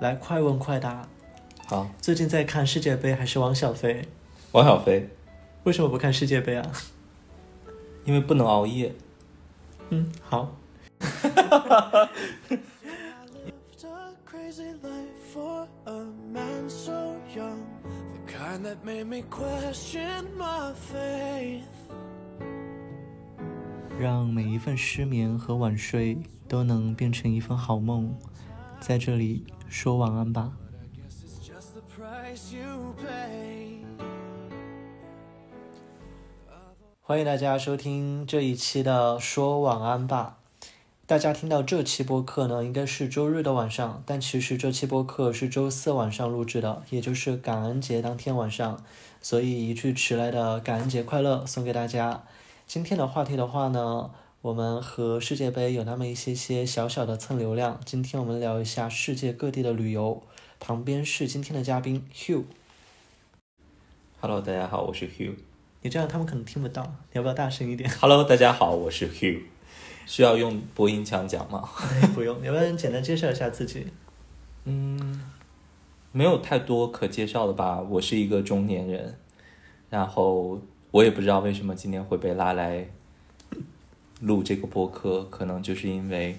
来快问快答。好，最近在看世界杯还是王小飞？王小飞。为什么不看世界杯啊？因为不能熬夜。嗯，好。And that made me question my faith 让每一份失眠和晚睡都能变成一份好梦。在这里说晚安吧。欢迎大家收听这一期的说晚安吧。大家听到这期播客呢，应该是周日的晚上，但其实这期播客是周四晚上录制的，也就是感恩节当天晚上，所以一句迟来的感恩节快乐送给大家。今天的话题的话呢，我们和世界杯有那么一些些小小的蹭流量。今天我们聊一下世界各地的旅游，旁边是今天的嘉宾 Hugh。Hello，大家好，我是 Hugh。你这样他们可能听不到，你要不要大声一点？Hello，大家好，我是 Hugh。需要用播音腔讲吗？不用，要不要简单介绍一下自己。嗯，没有太多可介绍的吧。我是一个中年人，然后我也不知道为什么今天会被拉来录这个播客，可能就是因为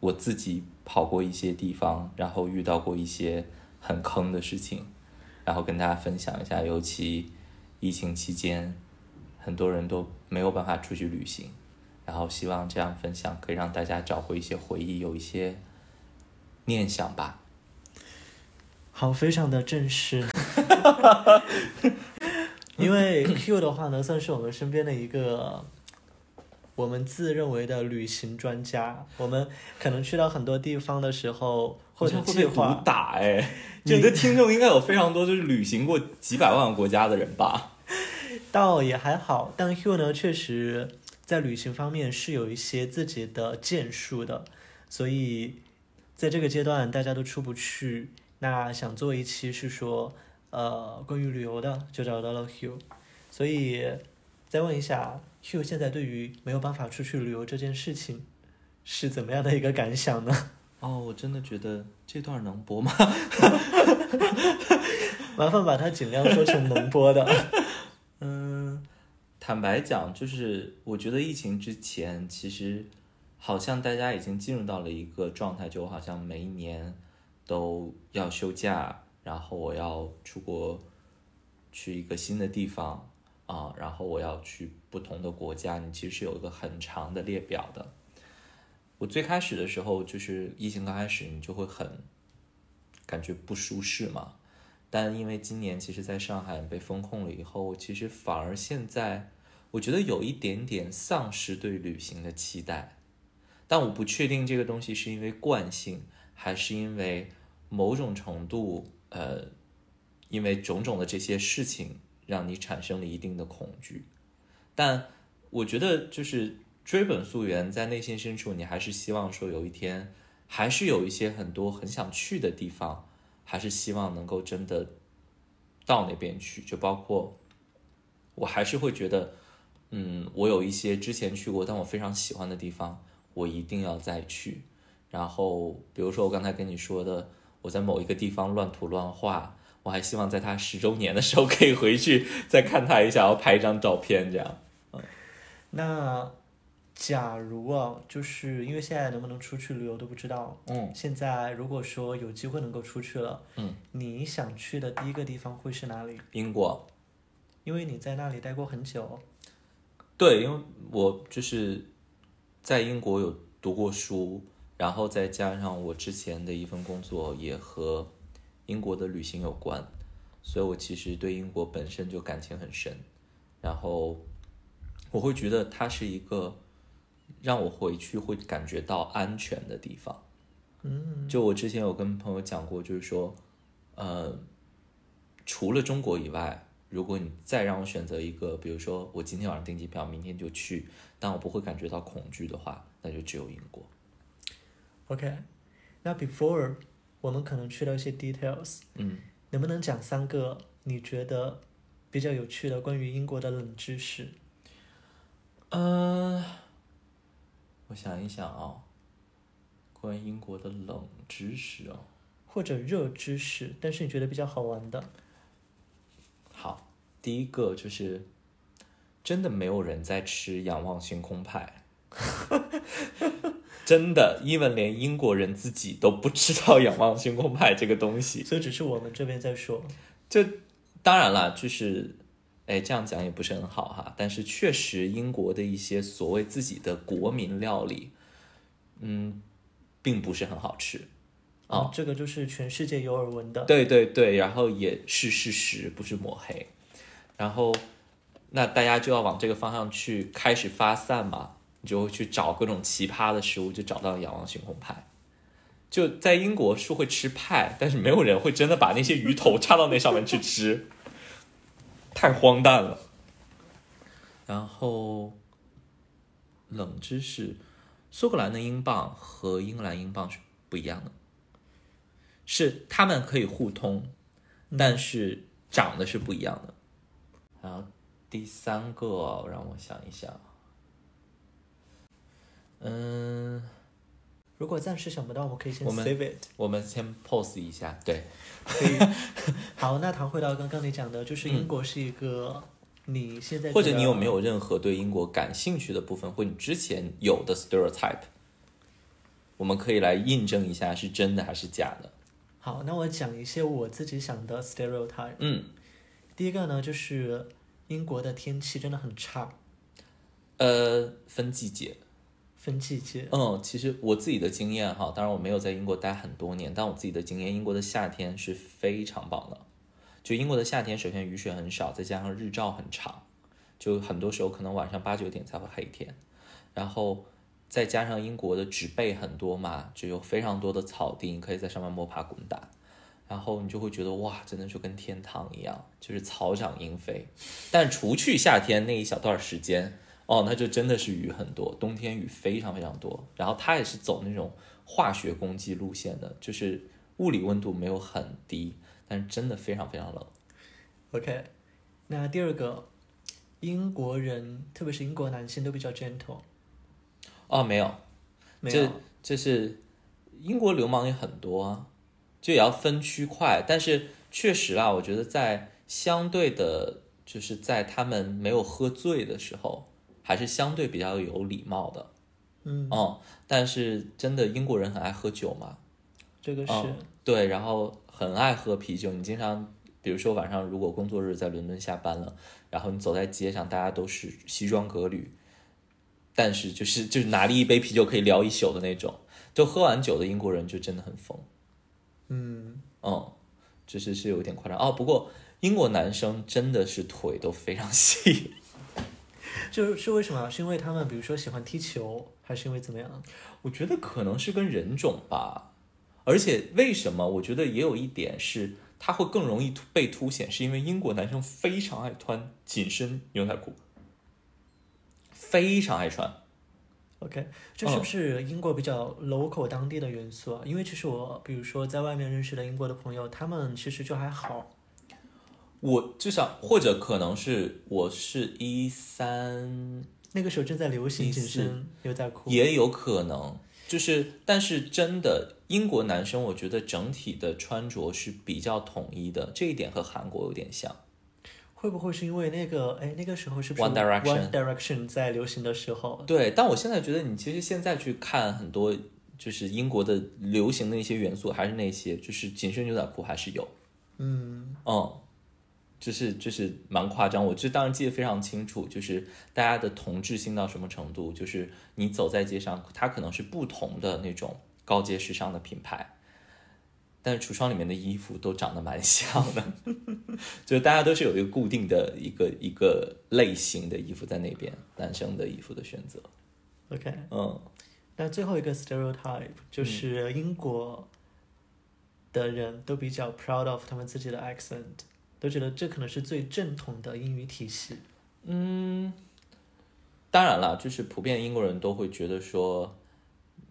我自己跑过一些地方，然后遇到过一些很坑的事情，然后跟大家分享一下。尤其疫情期间，很多人都没有办法出去旅行，然后希望这样分享可以让大家找回一些回忆，有一些念想吧。好，非常的正式。因为 Q 的话呢，算是我们身边的一个我们自认为的旅行专家。我们可能去到很多地方的时候，或者会被毒，打哎！就 你的听众应该有非常多就是旅行过几百万个国家的人吧？倒也还好。但 Hugh 呢，确实在旅行方面是有一些自己的建树的，所以在这个阶段大家都出不去。那想做一期是说，呃，关于旅游的，就找到了 Hugh。所以再问一下，Hugh 现在对于没有办法出去旅游这件事情是怎么样的一个感想呢？哦，我真的觉得这段能播吗？麻烦把它尽量说成能播的。嗯，坦白讲，就是我觉得疫情之前，其实好像大家已经进入到了一个状态，就我好像每一年都要休假，然后我要出国去一个新的地方啊，然后我要去不同的国家，你其实是有一个很长的列表的。我最开始的时候，就是疫情刚开始，你就会很感觉不舒适嘛。但因为今年其实在上海被封控了以后，其实反而现在我觉得有一点点丧失对旅行的期待。但我不确定这个东西是因为惯性，还是因为某种程度，呃，因为种种的这些事情让你产生了一定的恐惧。但我觉得就是追本溯源，在内心深处，你还是希望说有一天，还是有一些很多很想去的地方，还是希望能够真的到那边去。就包括我还是会觉得，嗯，我有一些之前去过但我非常喜欢的地方，我一定要再去。然后比如说我刚才跟你说的，我在某一个地方乱涂乱画。我还希望在他十周年的时候可以回去再看他一下，然后拍一张照片，这样。嗯那假如啊，就是因为现在能不能出去旅游都不知道。嗯现在如果说有机会能够出去了，嗯，你想去的第一个地方会是哪里？英国，因为你在那里待过很久。对，因为我就是在英国有读过书，然后再加上我之前的一份工作也和英国的旅行有关，所以我其实对英国本身就感情很深。然后我会觉得它是一个让我回去会感觉到安全的地方。嗯，就我之前有跟朋友讲过，就是说，呃，除了中国以外，如果你再让我选择一个，比如说我今天晚上订机票，明天就去，但我不会感觉到恐惧的话，那就只有英国。OK，那 before 我们可能去到一些 details，嗯，能不能讲三个你觉得比较有趣的关于英国的冷知识？呃，我想一想啊、关于英国的冷知识哦。或者热知识，但是你觉得比较好玩的？好，第一个就是真的没有人在吃仰望星空派，真的，even 连英国人自己都不知道仰望星空派这个东西。所以只是我们这边在说。就当然了，就是，哎，这样讲也不是很好哈。但是确实，英国的一些所谓自己的国民料理，嗯，并不是很好吃。哦，这个就是全世界有耳闻的。对对对，然后也是事实，不是抹黑。然后，那大家就要往这个方向去开始发散嘛，你就会去找各种奇葩的食物，就找到仰望星空派。就在英国是会吃派，但是没有人会真的把那些鱼头插到那上面去吃，太荒诞了。然后，冷知识，苏格兰的英镑和英格兰英镑是不一样的。是他们可以互通，但是长得是不一样的。然后第三个，让我想一想，嗯，如果暂时想不到，我们可以先我们 save it。我们先 pose 一下，对，可以。好，那谈回到刚刚你讲的，就是英国是一个你现在或者你有没有任何对英国感兴趣的部分，或你之前有的 stereotype，我们可以来印证一下是真的还是假的。好，那我讲一些我自己想的 stereotype。嗯，第一个呢，就是英国的天气真的很差，呃，分季节，分季节。嗯，其实我自己的经验哈，当然我没有在英国待很多年，但我自己的经验，英国的夏天是非常棒的。就英国的夏天，首先雨水很少，再加上日照很长，就很多时候可能晚上八九点才会黑天，然后再加上英国的植被很多嘛，就有非常多的草地，你可以在上面摸爬滚打，然后你就会觉得哇，真的就跟天堂一样，就是草长莺飞。但除去夏天那一小段时间，哦，那就真的是雨很多，冬天雨非常非常多。然后它也是走那种化学攻击路线的，就是物理温度没有很低，但是真的非常非常冷。OK，那第二个，英国人，特别是英国男性都比较 gentle，哦，没有，没有。这是英国流氓也很多啊，就也要分区块。但是确实啊，我觉得在相对的，就是在他们没有喝醉的时候，还是相对比较有礼貌的。嗯，嗯，但是真的英国人很爱喝酒嘛，这个是、嗯，对，然后很爱喝啤酒。你经常，比如说晚上如果工作日在伦敦下班了，然后你走在街上，大家都是西装革履，但是就是就是拿了一杯啤酒可以聊一宿的那种。就喝完酒的英国人就真的很疯，嗯，嗯，就是是有点夸张哦。不过英国男生真的是腿都非常细，就是为什么？是因为他们比如说喜欢踢球，还是因为怎么样？我觉得可能是跟人种吧，而且为什么？我觉得也有一点是，他会更容易突被凸显，是因为英国男生非常爱穿紧身牛仔裤，非常爱穿。OK，这是不是英国比较 local 当地的元素啊？因为其实我比如说在外面认识的英国的朋友，他们其实就还好。我至少或者可能是我是一三，那个时候正在流行紧身牛仔裤，也有可能，就是但是真的英国男生，我觉得整体的穿着是比较统一的，这一点和韩国有点像。会不会是因为那个哎那个时候是不是 One Direction One Direction 在流行的时候？对，但我现在觉得，你其实现在去看很多，就是英国的流行的一些元素，还是那些，就是紧身牛仔裤还是有，嗯，嗯，就是就是蛮夸张。我这当然记得非常清楚，就是大家的同质性到什么程度，就是你走在街上，它可能是不同的那种高阶时尚的品牌。但是橱窗里面的衣服都长得蛮像的，就是大家都是有一个固定的一个一个类型的衣服在那边，男生的衣服的选择，OK，嗯。那最后一个 stereotype 就是英国的人都比较 proud of 他们自己的 accent，都觉得这可能是最正统的英语体系。嗯，当然了，就是普遍英国人都会觉得说，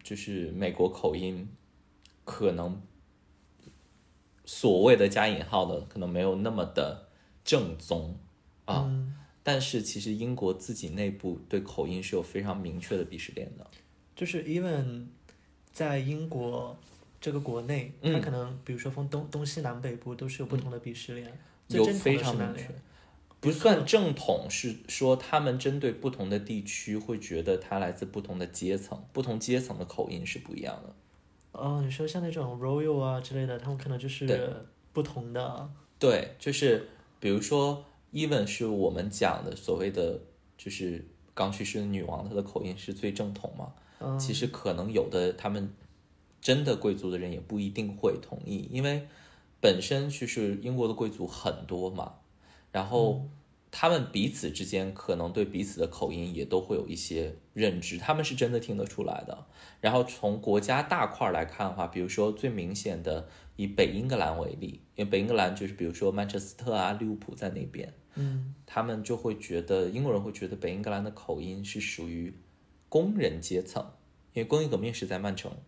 就是美国口音可能所谓的加引号的可能没有那么的正宗啊，嗯，但是其实英国自己内部对口音是有非常明确的鄙视链的。就是 even 在英国这个国内，它嗯可能比如说分东东西南北部都是有不同的鄙视链，最有非常明确？不算正统，是说他们针对不同的地区，会觉得它来自不同的阶层，不同阶层的口音是不一样的。哦，你说像那种 royal 啊之类的，他们可能就是不同的。对，就是比如说，even 是我们讲的所谓的，就是刚去世的女王，她的口音是最正统嘛？嗯，其实可能有的他们真的贵族的人也不一定会同意，因为本身就是英国的贵族很多嘛，然后他们彼此之间可能对彼此的口音也都会有一些认知，他们是真的听得出来的。然后从国家大块来看的话，比如说最明显的以北英格兰为例，因为北英格兰就是比如说曼彻斯特啊、利物浦在那边，嗯他们就会觉得英国人会觉得北英格兰的口音是属于工人阶层，因为工业革命是在曼城嗯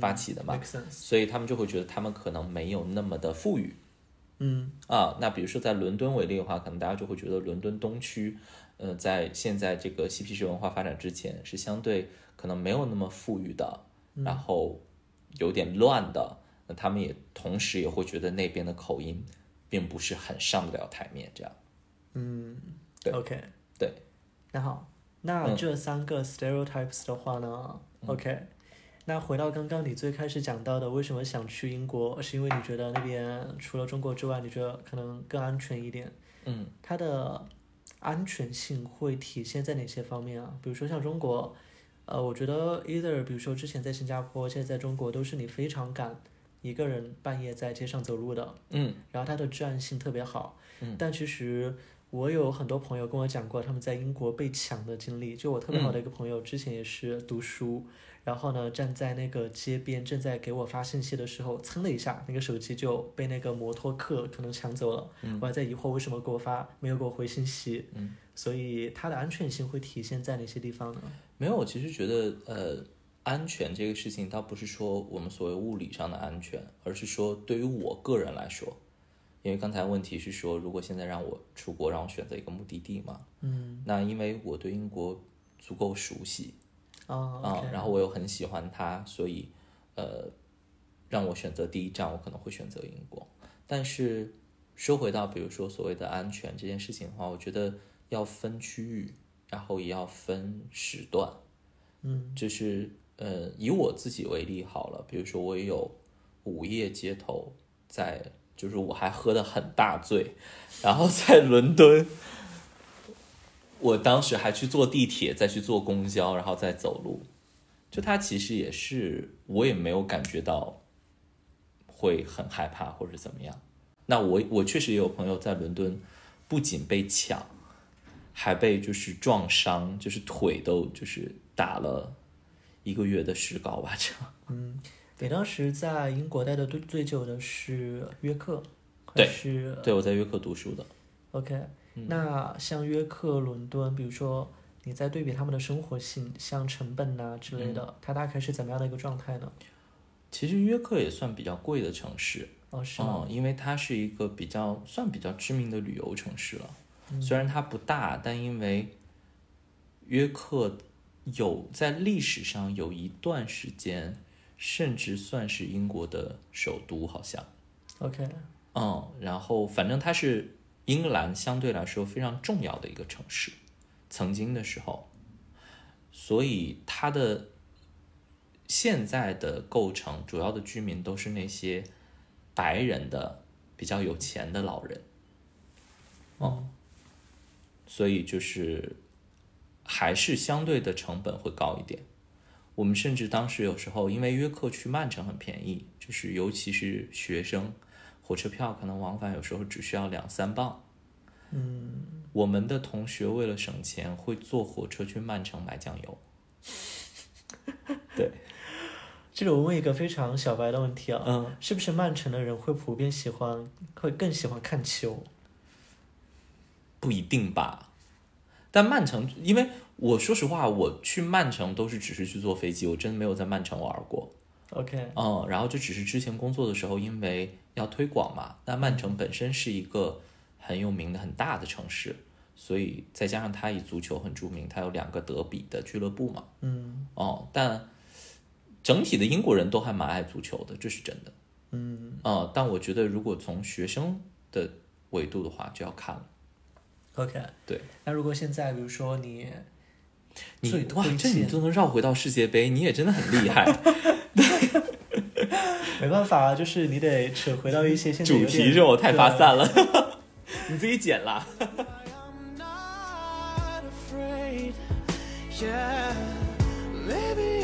发起的嘛。所以他们就会觉得他们可能没有那么的富裕嗯啊。那比如说在伦敦为例的话，可能大家就会觉得伦敦东区，呃，在现在这个嬉皮士文化发展之前是相对可能没有那么富裕的，然后有点乱的。那他们也同时也会觉得那边的口音并不是很上得了台面，这样。嗯对，OK。对，那好，那嗯这三个 stereotypes 的话呢、o k 那回到刚刚你最开始讲到的，为什么想去英国，是因为你觉得那边除了中国之外，你觉得可能更安全一点？嗯，它的安全性会体现在哪些方面啊？比如说像中国，呃，我觉得 either 比如说之前在新加坡，现在在中国，都是你非常敢一个人半夜在街上走路的，嗯然后它的治安性特别好。嗯但其实我有很多朋友跟我讲过他们在英国被抢的经历。就我特别好的一个朋友，之前也是读书，然后呢站在那个街边正在给我发信息的时候，噌的一下，那个手机就被那个摩托客可能抢走了。我还在疑惑为什么给我发没有给我回信息。嗯，所以它的安全性会体现在哪些地方呢？没有，我其实觉得，呃，安全这个事情它不是说我们所谓物理上的安全，而是说对于我个人来说，因为刚才问题是说，如果现在让我出国，让我选择一个目的地嘛，嗯那因为我对英国足够熟悉啊然后我又很喜欢它，所以，呃，让我选择第一站，我可能会选择英国。但是说回到，比如说所谓的安全这件事情的话，我觉得要分区域，然后也要分时段。嗯就是呃，以我自己为例好了，比如说我也有午夜街头在，就是我还喝得很大醉，然后在伦敦，我当时还去坐地铁，再去坐公交，然后再走路，就它其实也是我也没有感觉到会很害怕或者怎么样。那我我确实也有朋友在伦敦，不仅被抢，还被就是撞伤，就是腿都就是打了一个月的石膏吧，这样。嗯，你当时在英国待的最最久的是约克，还对是对，我在约克读书的。OK，、那嗯像约克、伦敦，比如说你在对比他们的生活性，像成本呐、之类嗯的，它大概是怎么样的一个状态呢？其实约克也算比较贵的城市，哦，是吗？嗯，因为它是一个比较算比较知名的旅游城市了。嗯虽然它不大，但因为约克有在历史上有一段时间，甚至算是英国的首都，好像。OK，嗯，然后反正它是英格兰相对来说非常重要的一个城市，曾经的时候，所以它的现在的构成主要的居民都是那些白人的比较有钱的老人，哦，所以就是还是相对的成本会高一点。我们甚至当时有时候因为约克去曼城很便宜，就是尤其是学生，火车票可能往返有时候只需要两三磅。嗯，我们的同学为了省钱，会坐火车去曼城买酱油。对，这里我问一个非常小白的问题啊，嗯，是不是曼城的人会普遍喜欢，会更喜欢看球？不一定吧。但曼城，因为我说实话，我去曼城都是只是去坐飞机，我真的没有在曼城玩过。OK，嗯，然后就只是之前工作的时候，因为要推广嘛，那曼城本身是一个很有名的很大的城市，所以再加上它以足球很著名，它有两个德比的俱乐部嘛。嗯哦，但整体的英国人都还蛮爱足球的，这是真的。嗯啊、但我觉得如果从学生的维度的话，就要看了。，OK。对那如果现在比如说你你，哇这你都能绕回到世界杯，你也真的很厉害。没办法啊，就是你得扯回到一些现在 主题是我太发散了，你自己剪啦。Yeah, maybe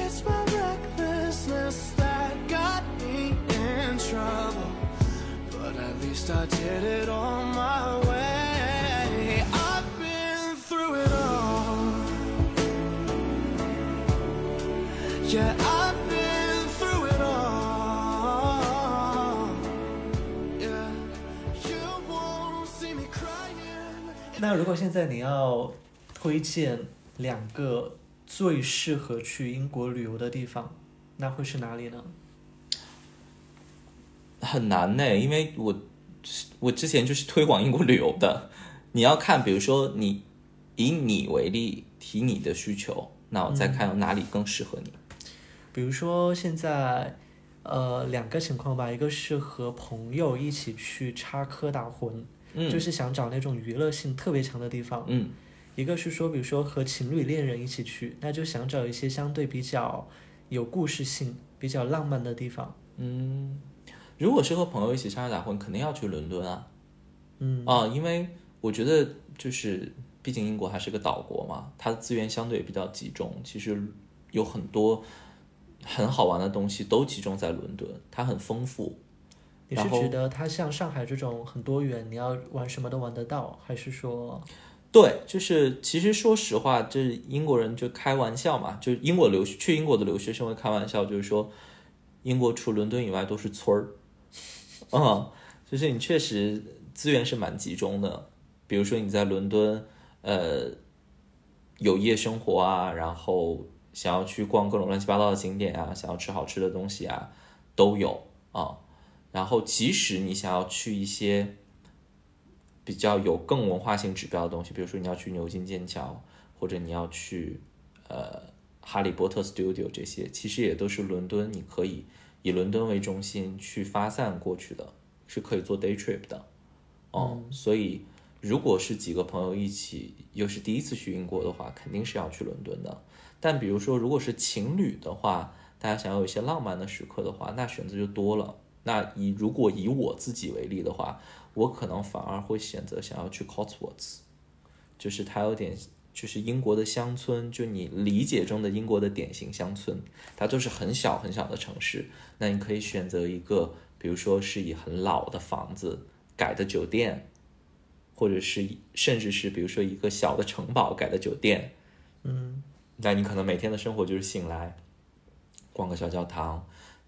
那如果现在你要推荐两个最适合去英国旅游的地方，那会是哪里呢？很难呢，因为我我之前就是推广英国旅游的，你要看，比如说你以你为例，提你的需求，那我再看哪里更适合你。比如说现在，呃，两个情况吧，一个是和朋友一起去插科打诨，嗯，就是想找那种娱乐性特别强的地方；嗯一个是说，比如说和情侣恋人一起去，那就想找一些相对比较有故事性、比较浪漫的地方。嗯，如果是和朋友一起插科打混，肯定要去伦敦啊。嗯啊，因为我觉得就是，毕竟英国还是个岛国嘛，它的资源相对比较集中，其实有很多很好玩的东西都集中在伦敦，它很丰富。你是觉得它像上海这种很多元，你要玩什么都玩得到，还是说，对，就是其实说实话，这英国人就开玩笑嘛，就英国留去英国的留学生会开玩笑，就是说英国除伦敦以外都是村儿，嗯，就是你确实资源是蛮集中的，比如说你在伦敦，呃，有夜生活啊，然后想要去逛各种乱七八糟的景点啊，想要吃好吃的东西啊，都有啊。然后即使你想要去一些比较有更文化性指标的东西，比如说你要去牛津剑桥，或者你要去呃哈利波特 Studio 这些，其实也都是伦敦，你可以以伦敦为中心去发散过去的，是可以做 day trip 的。哦，所以如果是几个朋友一起，又是第一次去英国的话，肯定是要去伦敦的。但比如说，如果是情侣的话，大家想要有一些浪漫的时刻的话，那选择就多了。那以如果以我自己为例的话，我可能反而会选择想要去 Cotswolds，就是它有点就是英国的乡村，就你理解中的英国的典型乡村，它都是很小很小的城市。那你可以选择一个，比如说是以很老的房子改的酒店，或者是甚至是比如说一个小的城堡改的酒店。嗯，那你可能每天的生活就是醒来，逛个小教堂，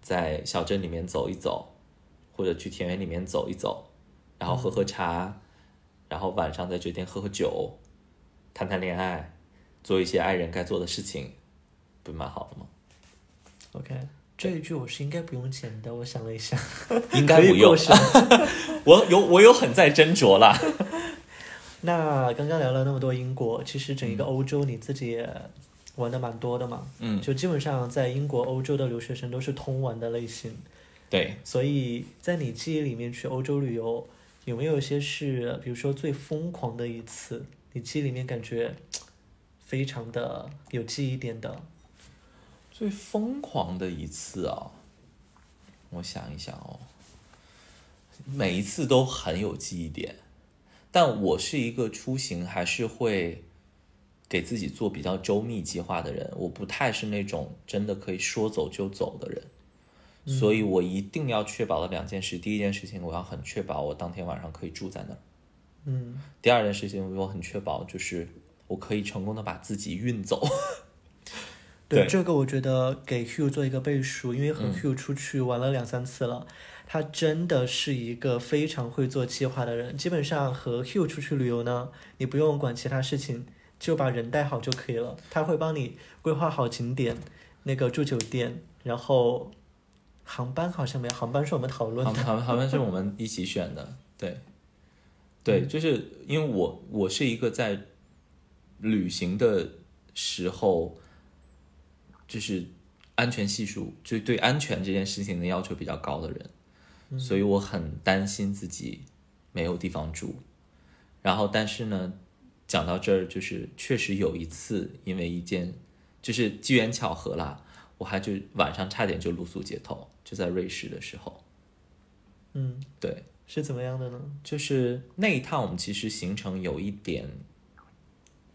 在小镇里面走一走，或者去田园里面走一走，然后喝喝茶，然后晚上在酒店喝喝酒，谈谈恋爱，做一些爱人该做的事情，不蛮好的吗？OK，这一句我是应该不用剪的。我想了一下，应该不用 我有我有很在斟酌啦。那刚刚聊了那么多英国，其实整一个欧洲你自己也玩的蛮多的嘛。嗯，就基本上在英国、欧洲的留学生都是通玩的类型，对，所以在你记忆里面去欧洲旅游，有没有一些是比如说最疯狂的一次，你记忆里面感觉非常的有记忆点的？最疯狂的一次啊，我想一想哦，每一次都很有记忆点，但我是一个出行还是会给自己做比较周密计划的人，我不太是那种真的可以说走就走的人，所以我一定要确保的两件事，第一件事情我要很确保我当天晚上可以住在那儿，嗯，第二件事情我很确保就是我可以成功的把自己运走。对对这个我觉得给 Hugh 做一个背书，因为和嗯 Hugh 出去玩了两三次了，他真的是一个非常会做计划的人。基本上和 Hugh 出去旅游呢，你不用管其他事情，就把人带好就可以了。他会帮你规划好景点，那个住酒店，然后航班好像没有，航班是我们讨论的。航航航班是我们一起选的，对，对，就是因为我我是一个在旅行的时候，就是安全系数，就对安全这件事情的要求比较高的人，所以我很担心自己没有地方住。然后，但是呢，讲到这儿，就是确实有一次，因为一件就是机缘巧合啦，我还就晚上差点就露宿街头，就在瑞士的时候。嗯，对，是怎么样的呢？就是那一趟我们其实行程有一点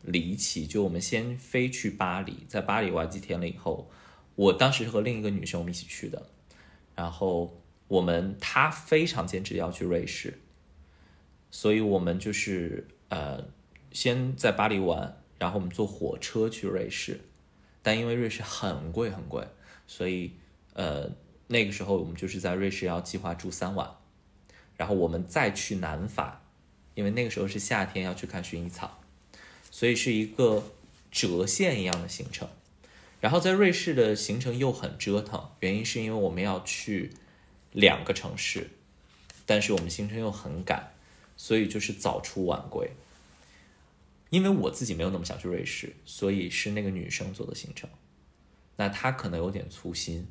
离奇，就我们先飞去巴黎，在巴黎玩几天了以后，我当时和另一个女生我们一起去的，然后我们她非常坚持要去瑞士，所以我们就是呃先在巴黎玩，然后我们坐火车去瑞士，但因为瑞士很贵很贵，所以呃那个时候我们就是在瑞士要计划住三晚。然后我们再去南法，因为那个时候是夏天，要去看薰衣草，所以是一个折线一样的行程。然后在瑞士的行程又很折腾，原因是因为我们要去两个城市，但是我们行程又很赶，所以就是早出晚归。因为我自己没有那么想去瑞士，所以是那个女生做的行程。那她可能有点粗心，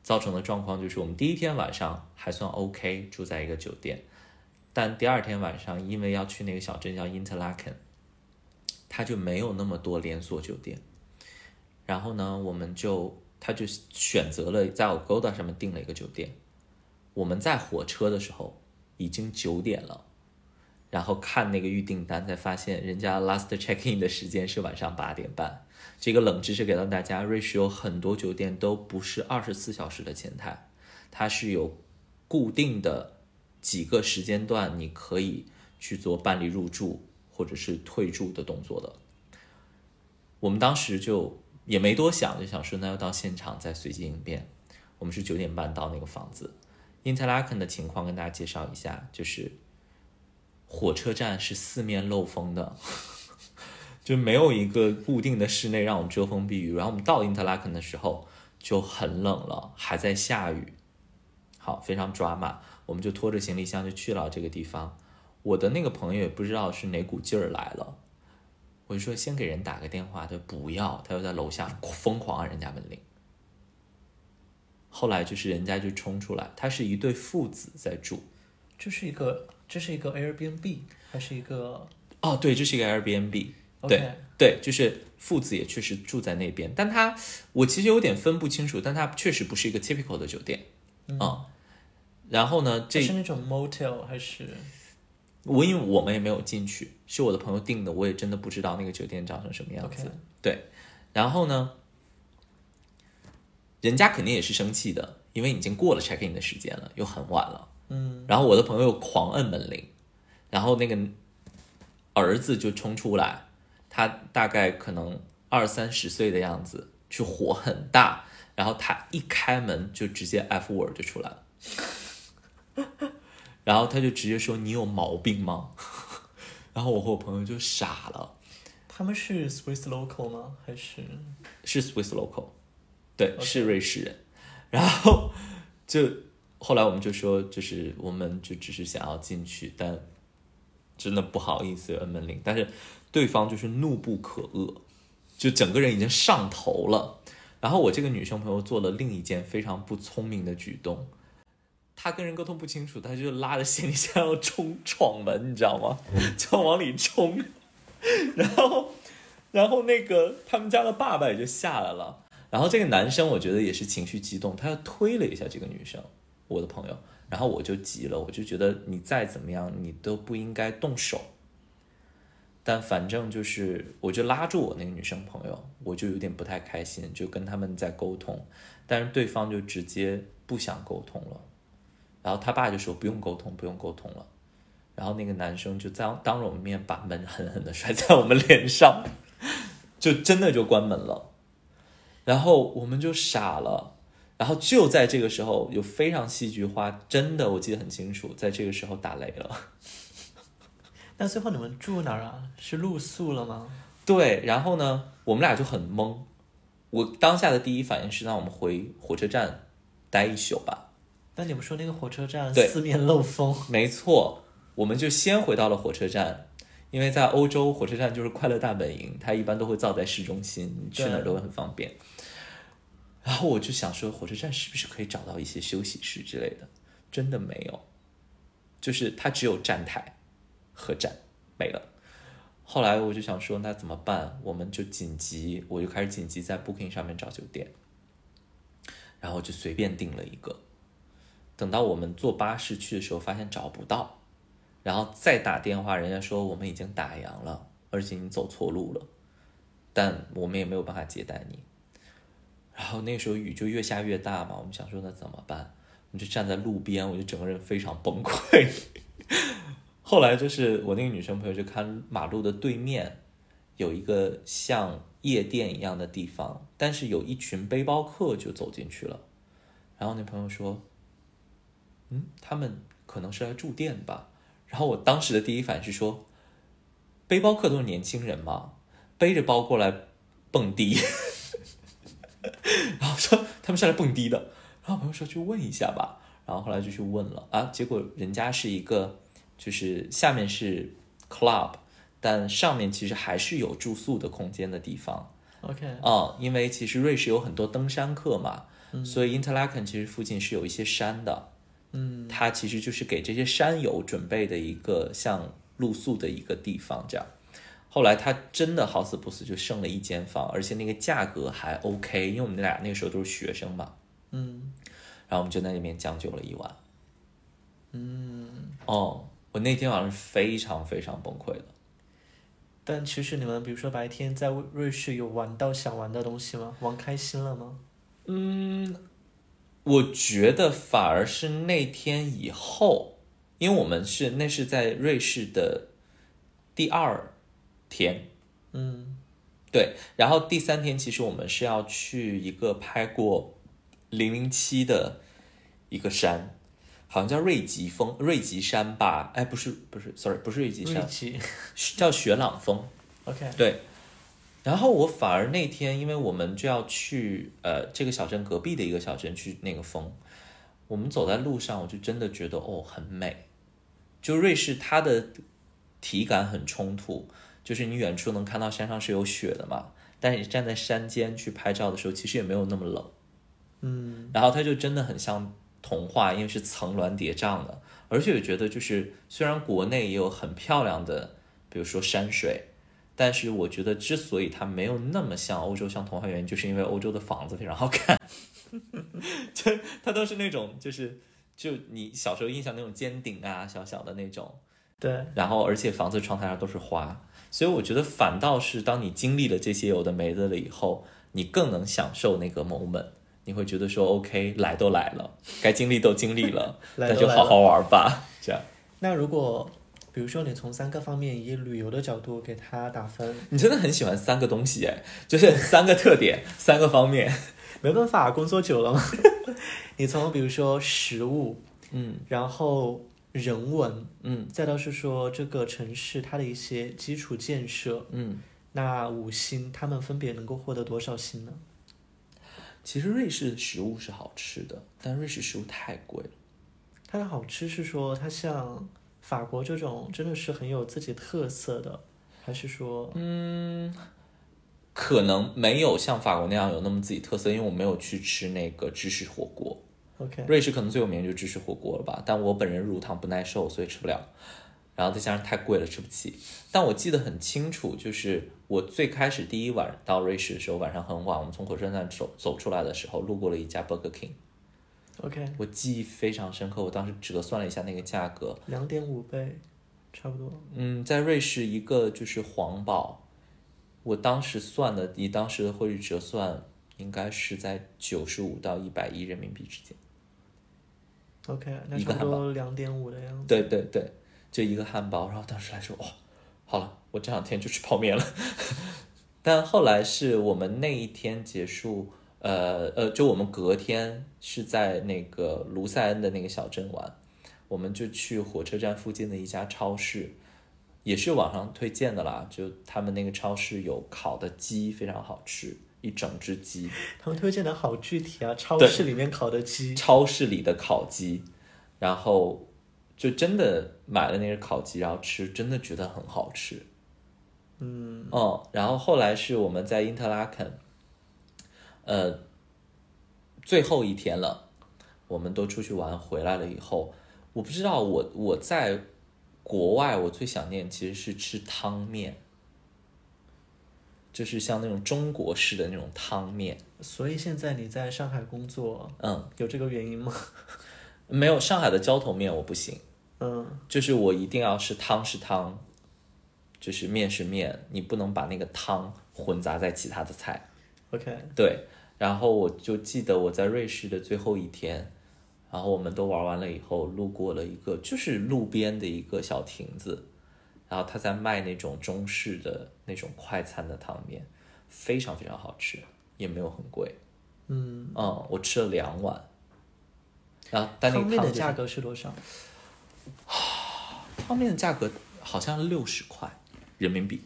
造成的状况就是我们第一天晚上还算 OK，住在一个酒店，但第二天晚上因为要去那个小镇叫 Interlaken，它就没有那么多连锁酒店。然后呢，我们就他就选择了在 Agoda 上面订了一个酒店。我们在火车的时候已经九点了，然后看那个预订单，才发现人家 last check in 的时间是晚上八点半。这个冷知识给到大家，瑞士有很多酒店都不是二十四小时的前台，它是有固定的几个时间段，你可以去做办理入住或者是退住的动作的。我们当时就也没多想，就想说那要到现场再随机应变。我们是九点半到那个房子，Interlaken 的情况跟大家介绍一下，就是火车站是四面漏风的。就没有一个固定的室内让我们遮风避雨。然后我们到因特拉肯的时候就很冷了，还在下雨，好，非常抓马。我们就拖着行李箱就去了这个地方。我的那个朋友也不知道是哪股劲儿来了，我就说先给人打个电话，他不要，他又在楼下疯狂按人家门铃。后来就是人家就冲出来，他是一对父子在住。这是一个这是一个 Airbnb 还是一个哦，对，这是一个 Airbnb。对对，就是父子也确实住在那边，但他我其实有点分不清楚，但他确实不是一个 typical 的酒店，嗯。然后呢，这是那种 motel 还是我因为我们也没有进去，是我的朋友订的，我也真的不知道那个酒店长成什么样子。对，然后呢，人家肯定也是生气的，因为已经过了 check in 的时间了，又很晚了。嗯，然后我的朋友狂摁门铃，然后那个儿子就冲出来，他大概可能二三十岁的样子，就火很大，然后他一开门就直接 F word 就出来了，然后他就直接说你有毛病吗？然后我和我朋友就傻了，他们是 Swiss local 吗？还是是 Swiss local，对是瑞士人。然后就后来我们就说，就是我们就只是想要进去，但真的不好意思摁门铃，但是对方就是怒不可遏，就整个人已经上头了。然后我这个女生朋友做了另一件非常不聪明的举动，她跟人沟通不清楚，她就拉着行李箱要冲闯门，你知道吗？就要往里冲，然后然后那个他们家的爸爸也就下来了。然后这个男生我觉得也是情绪激动，他又推了一下这个女生，我的朋友，然后我就急了，我就觉得你再怎么样你都不应该动手。但反正就是，我就拉住我那个女生朋友，我就有点不太开心，就跟他们在沟通，但是对方就直接不想沟通了，然后他爸就说不用沟通，不用沟通了，然后那个男生就当当着我们面把门狠狠的摔在我们脸上，就真的就关门了。然后我们就傻了，然后就在这个时候有非常戏剧化，真的我记得很清楚，在这个时候打雷了。那最后你们住哪儿啊？是露宿了吗？对，然后呢，我们俩就很懵。我当下的第一反应是让我们回火车站待一宿吧。但你们说那个火车站四面漏风，没错，我们就先回到了火车站，因为在欧洲火车站就是快乐大本营，它一般都会造在市中心，你去哪儿都会很方便。然后我就想说，火车站是不是可以找到一些休息室之类的？真的没有，就是它只有站台和站没了。后来我就想说，那怎么办？我们就紧急，我就开始紧急在 Booking 上面找酒店，然后就随便订了一个。等到我们坐巴士去的时候，发现找不到，然后再打电话，人家说我们已经打烊了，而且你走错路了，但我们也没有办法接待你。然后那时候雨就越下越大嘛，我们想说那怎么办？我们就站在路边，我就整个人非常崩溃。后来就是我那个女生朋友就看马路的对面有一个像夜店一样的地方，但是有一群背包客就走进去了。然后那朋友说：“嗯，他们可能是来住店吧。”然后我当时的第一反应是说：“背包客都是年轻人嘛，背着包过来蹦迪。” 然后说他们是来蹦迪的。然后朋友说去问一下吧。然后后来就去问了啊，结果人家是一个。就是下面是 club，但上面其实还是有住宿的空间的地方。OK，啊，因为其实瑞士有很多登山客嘛，所以 Interlaken 其实附近是有一些山的。嗯，它其实就是给这些山友准备的一个像露宿的一个地方这样。后来他真的好死不死就剩了一间房，而且那个价格还 OK，因为我们俩那个时候都是学生嘛。嗯，然后我们就在那边将就了一晚。嗯，哦。我那天晚上是非常非常崩溃的，但其实你们比如说白天在瑞士有玩到想玩的东西吗？玩开心了吗？嗯，我觉得反而是那天以后，因为我们是那是在瑞士的第二天，嗯，对，然后第三天其实我们是要去一个拍过零零七的一个山。好像叫瑞吉峰、瑞吉山吧？哎，不是，不是，sorry，不是瑞吉山，叫雪朗峰。OK，对。然后我反而那天，因为我们就要去呃这个小镇隔壁的一个小镇去那个峰，我们走在路上，我就真的觉得哦很美。就瑞士它的体感很冲突，就是你远处能看到山上是有雪的嘛，但是你站在山间去拍照的时候，其实也没有那么冷。嗯，然后它就真的很像。童话，因为是层峦叠嶂的，而且我觉得就是虽然国内也有很漂亮的，比如说山水，但是我觉得之所以它没有那么像欧洲像童话园，就是因为欧洲的房子非常好看，就它都是那种就是就你小时候印象那种尖顶啊，小小的那种，对，然后而且房子窗台上都是花，所以我觉得反倒是当你经历了这些有的没的了以后，你更能享受那个 moment。你会觉得说，OK，来都来了，该经历都经历了，那就好好玩吧。这样。那如果，比如说你从三个方面以旅游的角度给他打分，你真的很喜欢三个东西哎，就是三个特点，三个方面。没办法，工作久了嘛。你从比如说食物，嗯，然后人文，嗯，再到是说这个城市它的一些基础建设，嗯，那五星他们分别能够获得多少星呢？其实瑞士的食物是好吃的，但瑞士食物太贵了。它的好吃是说它像法国这种真的是很有自己特色的，还是说嗯，可能没有像法国那样有那么自己特色，因为我没有去吃那个芝士火锅。OK，瑞士可能最有名就芝士火锅了吧，但我本人乳糖不耐受，所以吃不了。然后再加上太贵了，吃不起。但我记得很清楚，就是我最开始第一晚到瑞士的时候，晚上很晚，我们从火车站走走出来的时候，路过了一家 Burger King。OK，我记忆非常深刻。我当时折算了一下那个价格，两点五倍，差不多。嗯，在瑞士一个就是皇堡，我当时算的以当时的汇率折算，应该是在九十五到一百一人民币之间。OK，那差不多两点五的样子。对对对。就一个汉堡，然后当时来说，哇，好了，我这两天就吃泡面了。但后来是我们那一天结束，呃呃，就我们隔天是在那个卢塞恩的那个小镇玩，我们就去火车站附近的一家超市，也是网上推荐的啦，就他们那个超市有烤的鸡，非常好吃，一整只鸡。他们推荐的好具体啊，超市里面烤的鸡，超市里的烤鸡，然后。就真的买了那个烤鸡，然后吃，真的觉得很好吃。嗯，哦，然后后来是我们在因特拉肯，呃，最后一天了，我们都出去玩回来了以后，我不知道我我在国外我最想念其实是吃汤面，就是像那种中国式的那种汤面。所以现在你在上海工作，嗯，有这个原因吗？没有上海的浇头面我不行，嗯，就是我一定要是汤是汤，就是面是面，你不能把那个汤混杂在其他的菜。OK，对，然后我就记得我在瑞士的最后一天，然后我们都玩完了以后，路过了一个就是路边的一个小亭子，然后他在卖那种中式的那种快餐的汤面，非常非常好吃，也没有很贵。嗯，嗯，我吃了两碗，然后但那汤个汤就是面的价格是多少？汤面的价格好像六十块人民币。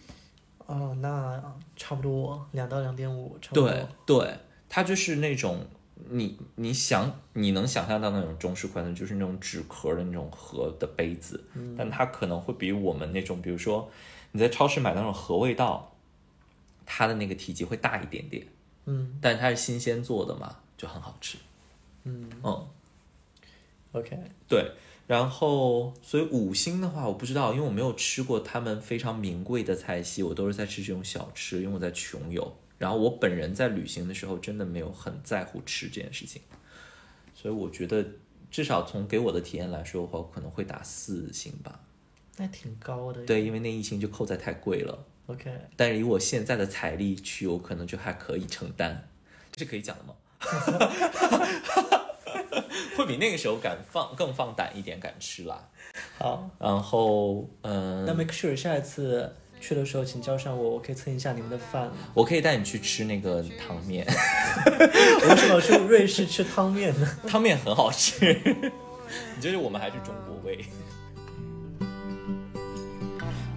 哦，那差不多两到两点五，差不多。对对，它就是那种你你想你能想象到那种中式快餐，就是那种纸壳的那种盒的杯子，但它可能会比我们那种，比如说你在超市买的那种合味道，它的那个体积会大一点点，嗯但它是新鲜做的嘛，就很好吃。嗯嗯，，OK，对。然后，所以五星的话，我不知道，因为我没有吃过他们非常名贵的菜系，我都是在吃这种小吃，因为我在穷游。然后我本人在旅行的时候，真的没有很在乎吃这件事情，所以我觉得至少从给我的体验来说的话，我可能会打四星吧。那挺高的。对，因为那一星就扣在太贵了，，OK，但是以我现在的财力去，我可能就还可以承担，这是可以讲的吗？会比那个时候敢放更放胆一点，敢吃啦。好，然后，嗯、那 make sure 下一次去的时候请叫上我，我可以蹭一下你们的饭。我可以带你去吃那个汤面，我为什么去瑞士吃汤面呢？汤面很好吃。你觉得我们还是中国味。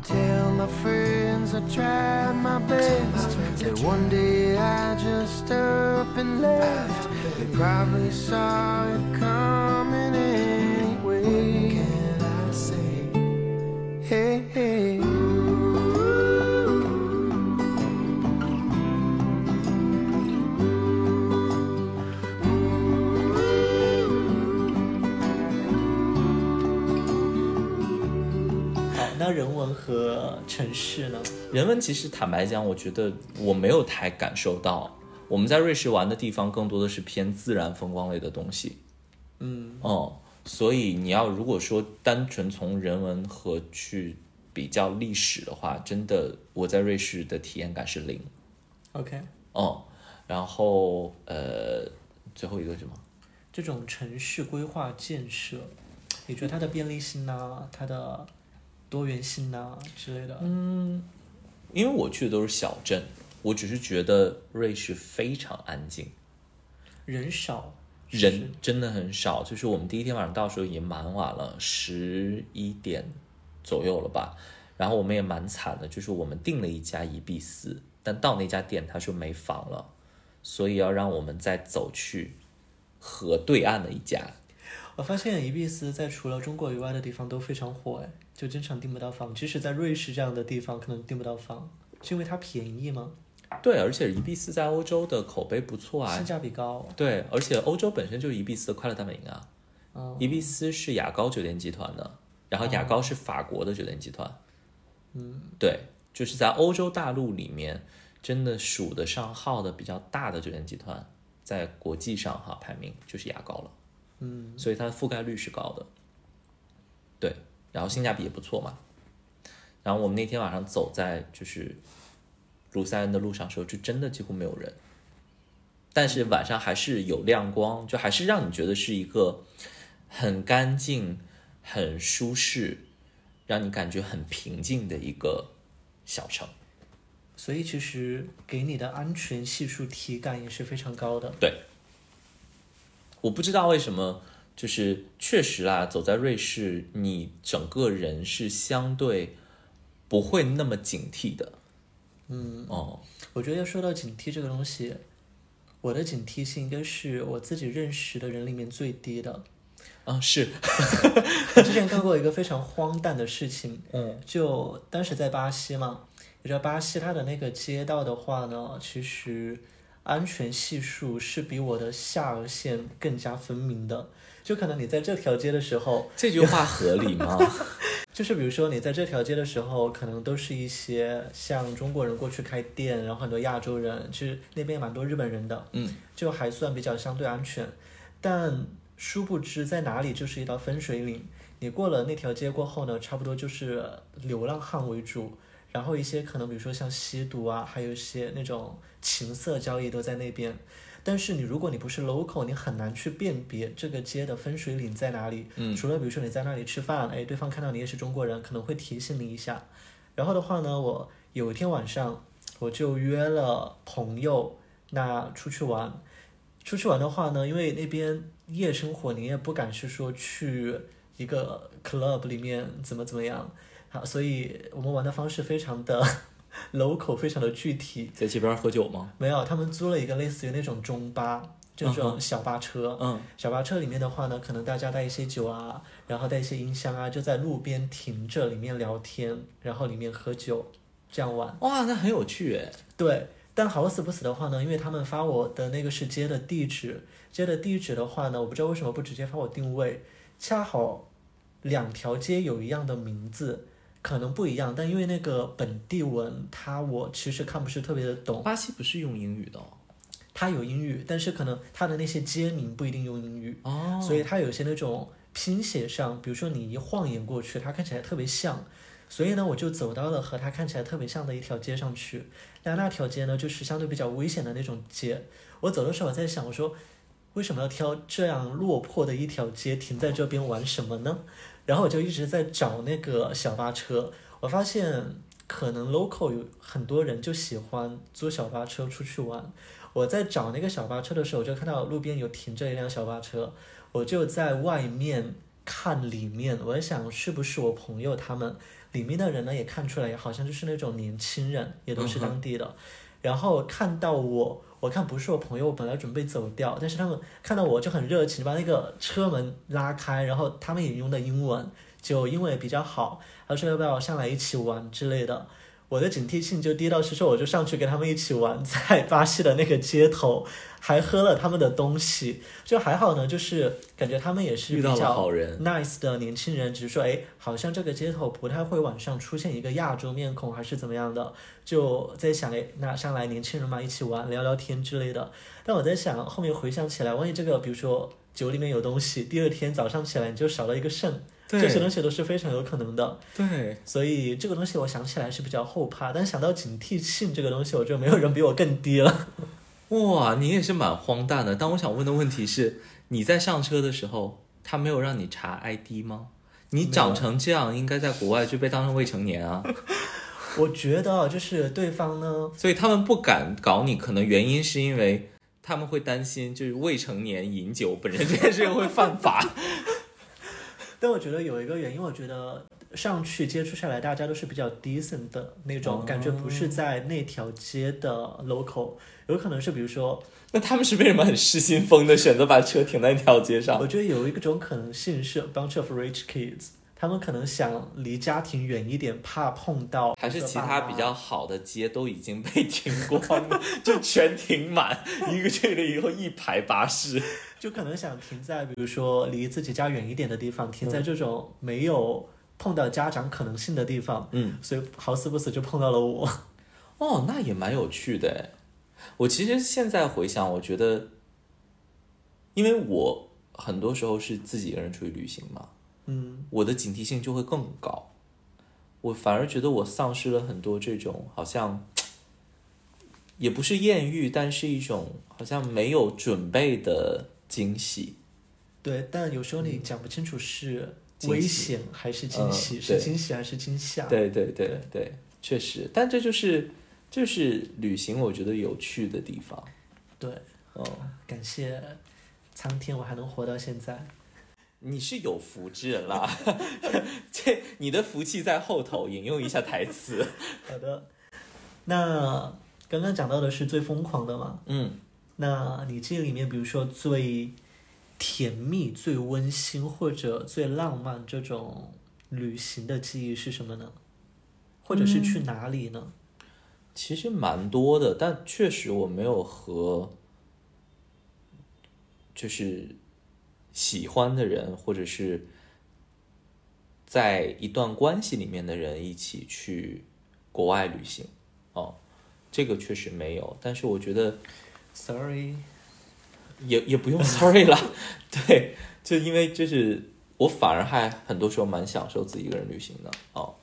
Tell my friends I tried my best. That one day I just up and left. They probably saw it coming anyway. What can I say? Hey, hey. 那人文和城市呢？人文其实坦白讲，我觉得我没有太感受到。我们在瑞士玩的地方更多的是偏自然风光类的东西。嗯，哦、所以你要如果说单纯从人文和去比较历史的话，真的我在瑞士的体验感是零。OK，哦、然后呃，最后一个什么？这种城市规划建设，你觉得它的便利性呢、它的多元性呐、之类的？嗯因为我去的都是小镇，我只是觉得瑞士非常安静。人少，人真的很少，就是我们第一天晚上到时候也蛮晚了，十一点左右了吧。然后我们也蛮惨的，就是我们订了一家宜必思，但到那家店他说没房了，所以要让我们再走去河对岸的一家。我发现宜必思在除了中国以外的地方都非常火，哎，就经常订不到房。即使在瑞士这样的地方，可能订不到房，是因为它便宜吗？对，而且宜必思在欧洲的口碑不错啊性。价比高。对，而且欧洲本身就是宜必思的快乐大本营啊。哦宜必思是雅高酒店集团的，然后雅高是法国的酒店集团。嗯，对，就是在欧洲大陆里面，真的数得上号的比较大的酒店集团，在国际上哈排名就是雅高了。嗯，所以它的覆盖率是高的。对，然后性价比也不错嘛。然后我们那天晚上走在就是卢塞恩的路上的时候，就真的几乎没有人，但是晚上还是有亮光，就还是让你觉得是一个很干净、很舒适，让你感觉很平静的一个小城。所以其实给你的安全系数体感也是非常高的。对，我不知道为什么，就是确实啦，走在瑞士，你整个人是相对不会那么警惕的。嗯，哦，我觉得要说到警惕这个东西，我的警惕性应该是我自己认识的人里面最低的。啊，是，我之前干过一个非常荒诞的事情，嗯就当时在巴西嘛，你知道巴西它的那个街道的话呢，其实安全系数是比我的下颚线更加分明的。就可能你在这条街的时候，这句话合理吗？就是比如说你在这条街的时候，可能都是一些像中国人过去开店，然后很多亚洲人，其实那边也蛮多日本人的，嗯，就还算比较相对安全。但殊不知在哪里就是一道分水岭。你过了那条街过后呢，差不多就是流浪汉为主，然后一些可能比如说像吸毒啊，还有一些那种情色交易都在那边。但是你如果你不是 local，你很难去辨别这个街的分水岭在哪里。嗯除了比如说你在那里吃饭，哎，对方看到你也是中国人，可能会提醒你一下。然后的话呢，我有一天晚上我就约了朋友，那出去玩。出去玩的话呢，因为那边夜生活，你也不敢是说去一个 club 里面怎么怎么样，好，所以我们玩的方式非常的 local，非常的具体。在街边喝酒吗？没有，他们租了一个类似于那种中巴，就这种小巴车。嗯，小巴车里面的话呢，可能大家带一些酒啊，然后带一些音箱啊，就在路边停着，里面聊天，然后里面喝酒，这样玩。哇，那很有趣诶。对，但好死不死的话呢，因为他们发我的那个是街的地址，街的地址的话呢，我不知道为什么不直接发我定位，恰好两条街有一样的名字。可能不一样，但因为那个本地文，它我其实看不是特别的懂。巴西不是用英语的哦。它有英语，但是可能它的那些街名不一定用英语，哦所以它有些那种拼写上，比如说你一晃眼过去，它看起来特别像，所以呢，我就走到了和它看起来特别像的一条街上去。那那条街呢，就是相对比较危险的那种街。我走的时候，我在想，我说为什么要挑这样落魄的一条街停在这边玩什么呢？然后我就一直在找那个小巴车，我发现可能 local 有很多人就喜欢租小巴车出去玩。我在找那个小巴车的时候，我就看到路边有停着一辆小巴车，我就在外面看里面，我在想是不是我朋友他们里面的人呢，也看出来好像就是那种年轻人，也都是当地的。然后看到我，我看不是我朋友，我本来准备走掉，但是他们看到我就很热情，把那个车门拉开，然后他们也用的英文，就英文比较好，他说要不要上来一起玩之类的。我的警惕性就低到是说，我就上去跟他们一起玩，在巴西的那个街头，还喝了他们的东西，就还好呢，就是感觉他们也是比较 nice 的年轻人，只是说，哎，好像这个街头不太会晚上出现一个亚洲面孔，还是怎么样的，就在想，哎，那上来年轻人嘛，一起玩聊聊天之类的。但我在想，后面回想起来，万一这个，比如说酒里面有东西，第二天早上起来你就少了一个肾，这些东西都是非常有可能的。对，所以这个东西我想起来是比较后怕，但想到警惕性这个东西，我觉得没有人比我更低了。哇，你也是蛮荒诞的。但我想问的问题是，你在上车的时候，他没有让你查 ID 吗？你长成这样，应该在国外就被当成未成年啊。我觉得就是对方呢，所以他们不敢搞你，可能原因是因为他们会担心，就是未成年饮酒本身这件事情会犯法。但我觉得有一个原因，我觉得上去接触下来，大家都是比较 decent 的那种、哦感觉，不是在那条街的 local，有可能是比如说，那他们是为什么很失心疯的选择把车停在那条街上我？觉得有一种可能性是 bunch of rich kids，他们可能想离家庭远一点，怕碰到还是其他比较好的街都已经被停光了，就全停满，一个去了以后一排巴士。就可能想停在比如说离自己家远一点的地方，停在这种没有碰到家长可能性的地方，嗯，所以好死不死就碰到了我。哦，那也蛮有趣的。我其实现在回想，我觉得，因为我很多时候是自己一个人出去旅行嘛，嗯，我的警惕性就会更高。我反而觉得我丧失了很多这种好像，也不是艳遇，但是一种好像没有准备的惊喜。对，但有时候你讲不清楚是危险还是惊喜，嗯是惊喜还是惊吓。对对对对，确实，但这就是就是旅行，我觉得有趣的地方。对，哦，感谢苍天，我还能活到现在。你是有福之人啦，这你的福气在后头。引用一下台词，好的，那刚刚讲到的是最疯狂的嘛？嗯，那你这里面，比如说最甜蜜、最温馨或者最浪漫这种旅行的记忆是什么呢？或者是去哪里呢？其实蛮多的，但确实我没有和就是喜欢的人，或者是在一段关系里面的人一起去国外旅行哦，这个确实没有。但是我觉得 Sorry，也也不用 sorry 了，对，就因为就是我反而还很多时候蛮享受自己一个人旅行的哦。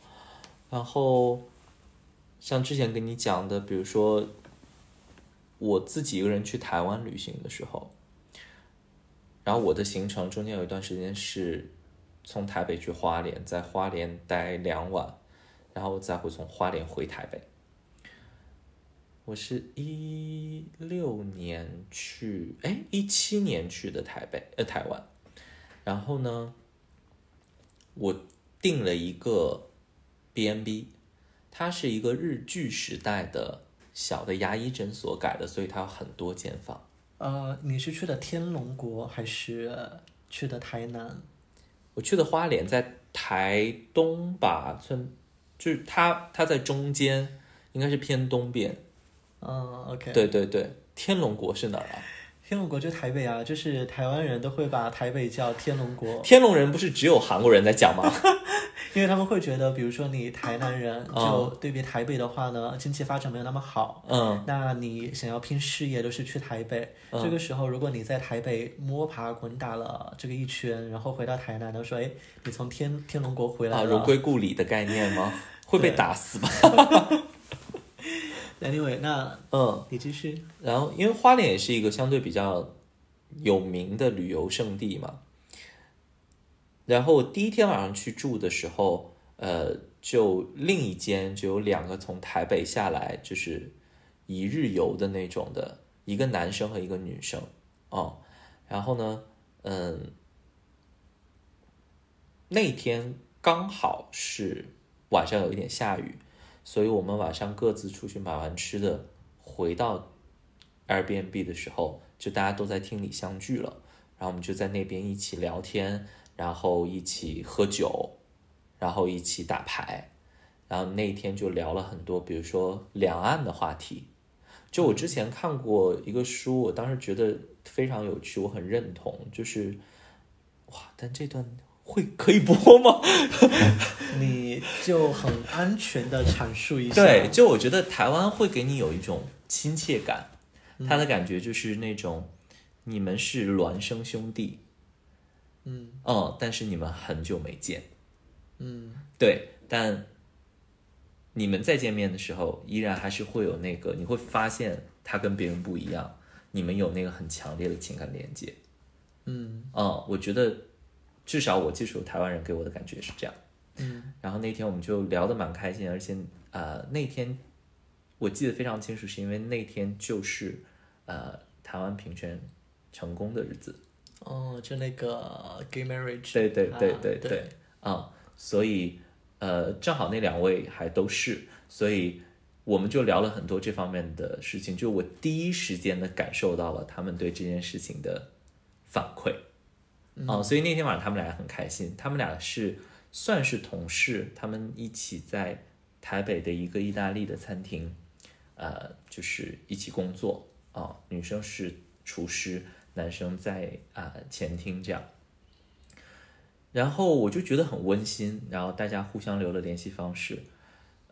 然后像之前跟你讲的，比如说我自己一个人去台湾旅行的时候，然后我的行程中间有一段时间是从台北去花莲，在花莲待两晚，然后再会从花莲回台北。我是一六年去，哎，一七年去的台北，呃，台湾。然后呢，我订了一个 B&B，它是一个日剧时代的小的牙医诊所改的，所以它有很多间房。呃，你是去的天龙国还是去的台南？我去的花莲在台东吧，算就是它它在中间，应该是偏东边。嗯，OK。对对对，天龙国是哪儿啊？天龙国就台北啊，就是台湾人都会把台北叫天龙国，天龙人不是只有韩国人在讲吗？因为他们会觉得，比如说你台南人，就嗯对比台北的话呢，经济发展没有那么好。嗯，那你想要拼事业，都是去台北。这个时候，如果你在台北摸爬滚打了这个一圈，然后回到台南，他说：“哎，你从天天龙国回来。荣归故里的概念吗？会被打死吧？Anyway，那嗯，你继续。然后因为花莲也是一个相对比较有名的旅游胜地嘛，然后第一天晚上去住的时候，呃，就另一间就有两个从台北下来，就是一日游的那种的，一个男生和一个女生哦，然后呢，嗯，那天刚好是晚上有一点下雨，所以我们晚上各自出去买完吃的，回到 Airbnb 的时候，就大家都在厅里相聚了，然后我们就在那边一起聊天，然后一起喝酒，然后一起打牌，然后那一天就聊了很多，比如说两岸的话题。就我之前看过一个书，我当时觉得非常有趣，我很认同，就是哇，但这段会可以播吗？你就很安全的阐述一下。对，就我觉得台湾会给你有一种亲切感，他的感觉就是那种你们是孪生兄弟，嗯。哦，但是你们很久没见，嗯。对，但你们再见面的时候，依然还是会有那个，你会发现他跟别人不一样，你们有那个很强烈的情感连接，嗯。哦，我觉得至少我接触台湾人给我的感觉是这样。嗯。然后那天我们就聊得蛮开心，而且呃那天我记得非常清楚，是因为那天就是呃台湾平权成功的日子。哦，就那个 gay marriage。对对对对对，啊、所以呃正好那两位还都是，所以我们就聊了很多这方面的事情，就我第一时间的感受到了他们对这件事情的反馈。啊、所以那天晚上他们俩很开心，他们俩是算是同事，他们一起在台北的一个意大利的餐厅，呃，就是一起工作啊、女生是厨师，男生在啊、前厅这样。然后我就觉得很温馨，然后大家互相留了联系方式。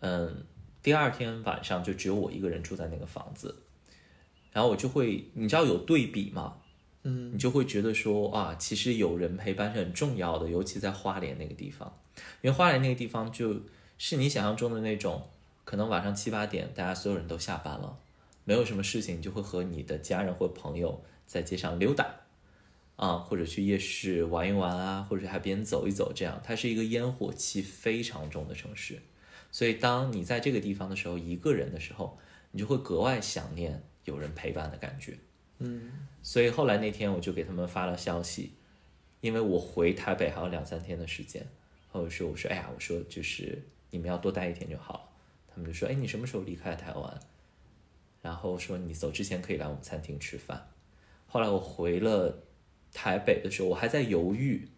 嗯，第二天晚上就只有我一个人住在那个房子，然后我就会，你知道有对比吗？嗯你就会觉得说啊，其实有人陪伴是很重要的，尤其在花莲那个地方，因为花莲那个地方就是你想象中的那种，可能晚上七八点，大家所有人都下班了，没有什么事情，你就会和你的家人或朋友在街上溜达，啊，或者去夜市玩一玩啊，或者海边走一走，这样，它是一个烟火气非常重的城市，所以当你在这个地方的时候，一个人的时候，你就会格外想念有人陪伴的感觉。嗯所以后来那天我就给他们发了消息，因为我回台北还有两三天的时间，或者说我说哎呀，我说就是你们要多待一天就好了。他们就说哎，你什么时候离开台湾？然后说你走之前可以来我们餐厅吃饭。后来我回了台北的时候，我还在犹豫，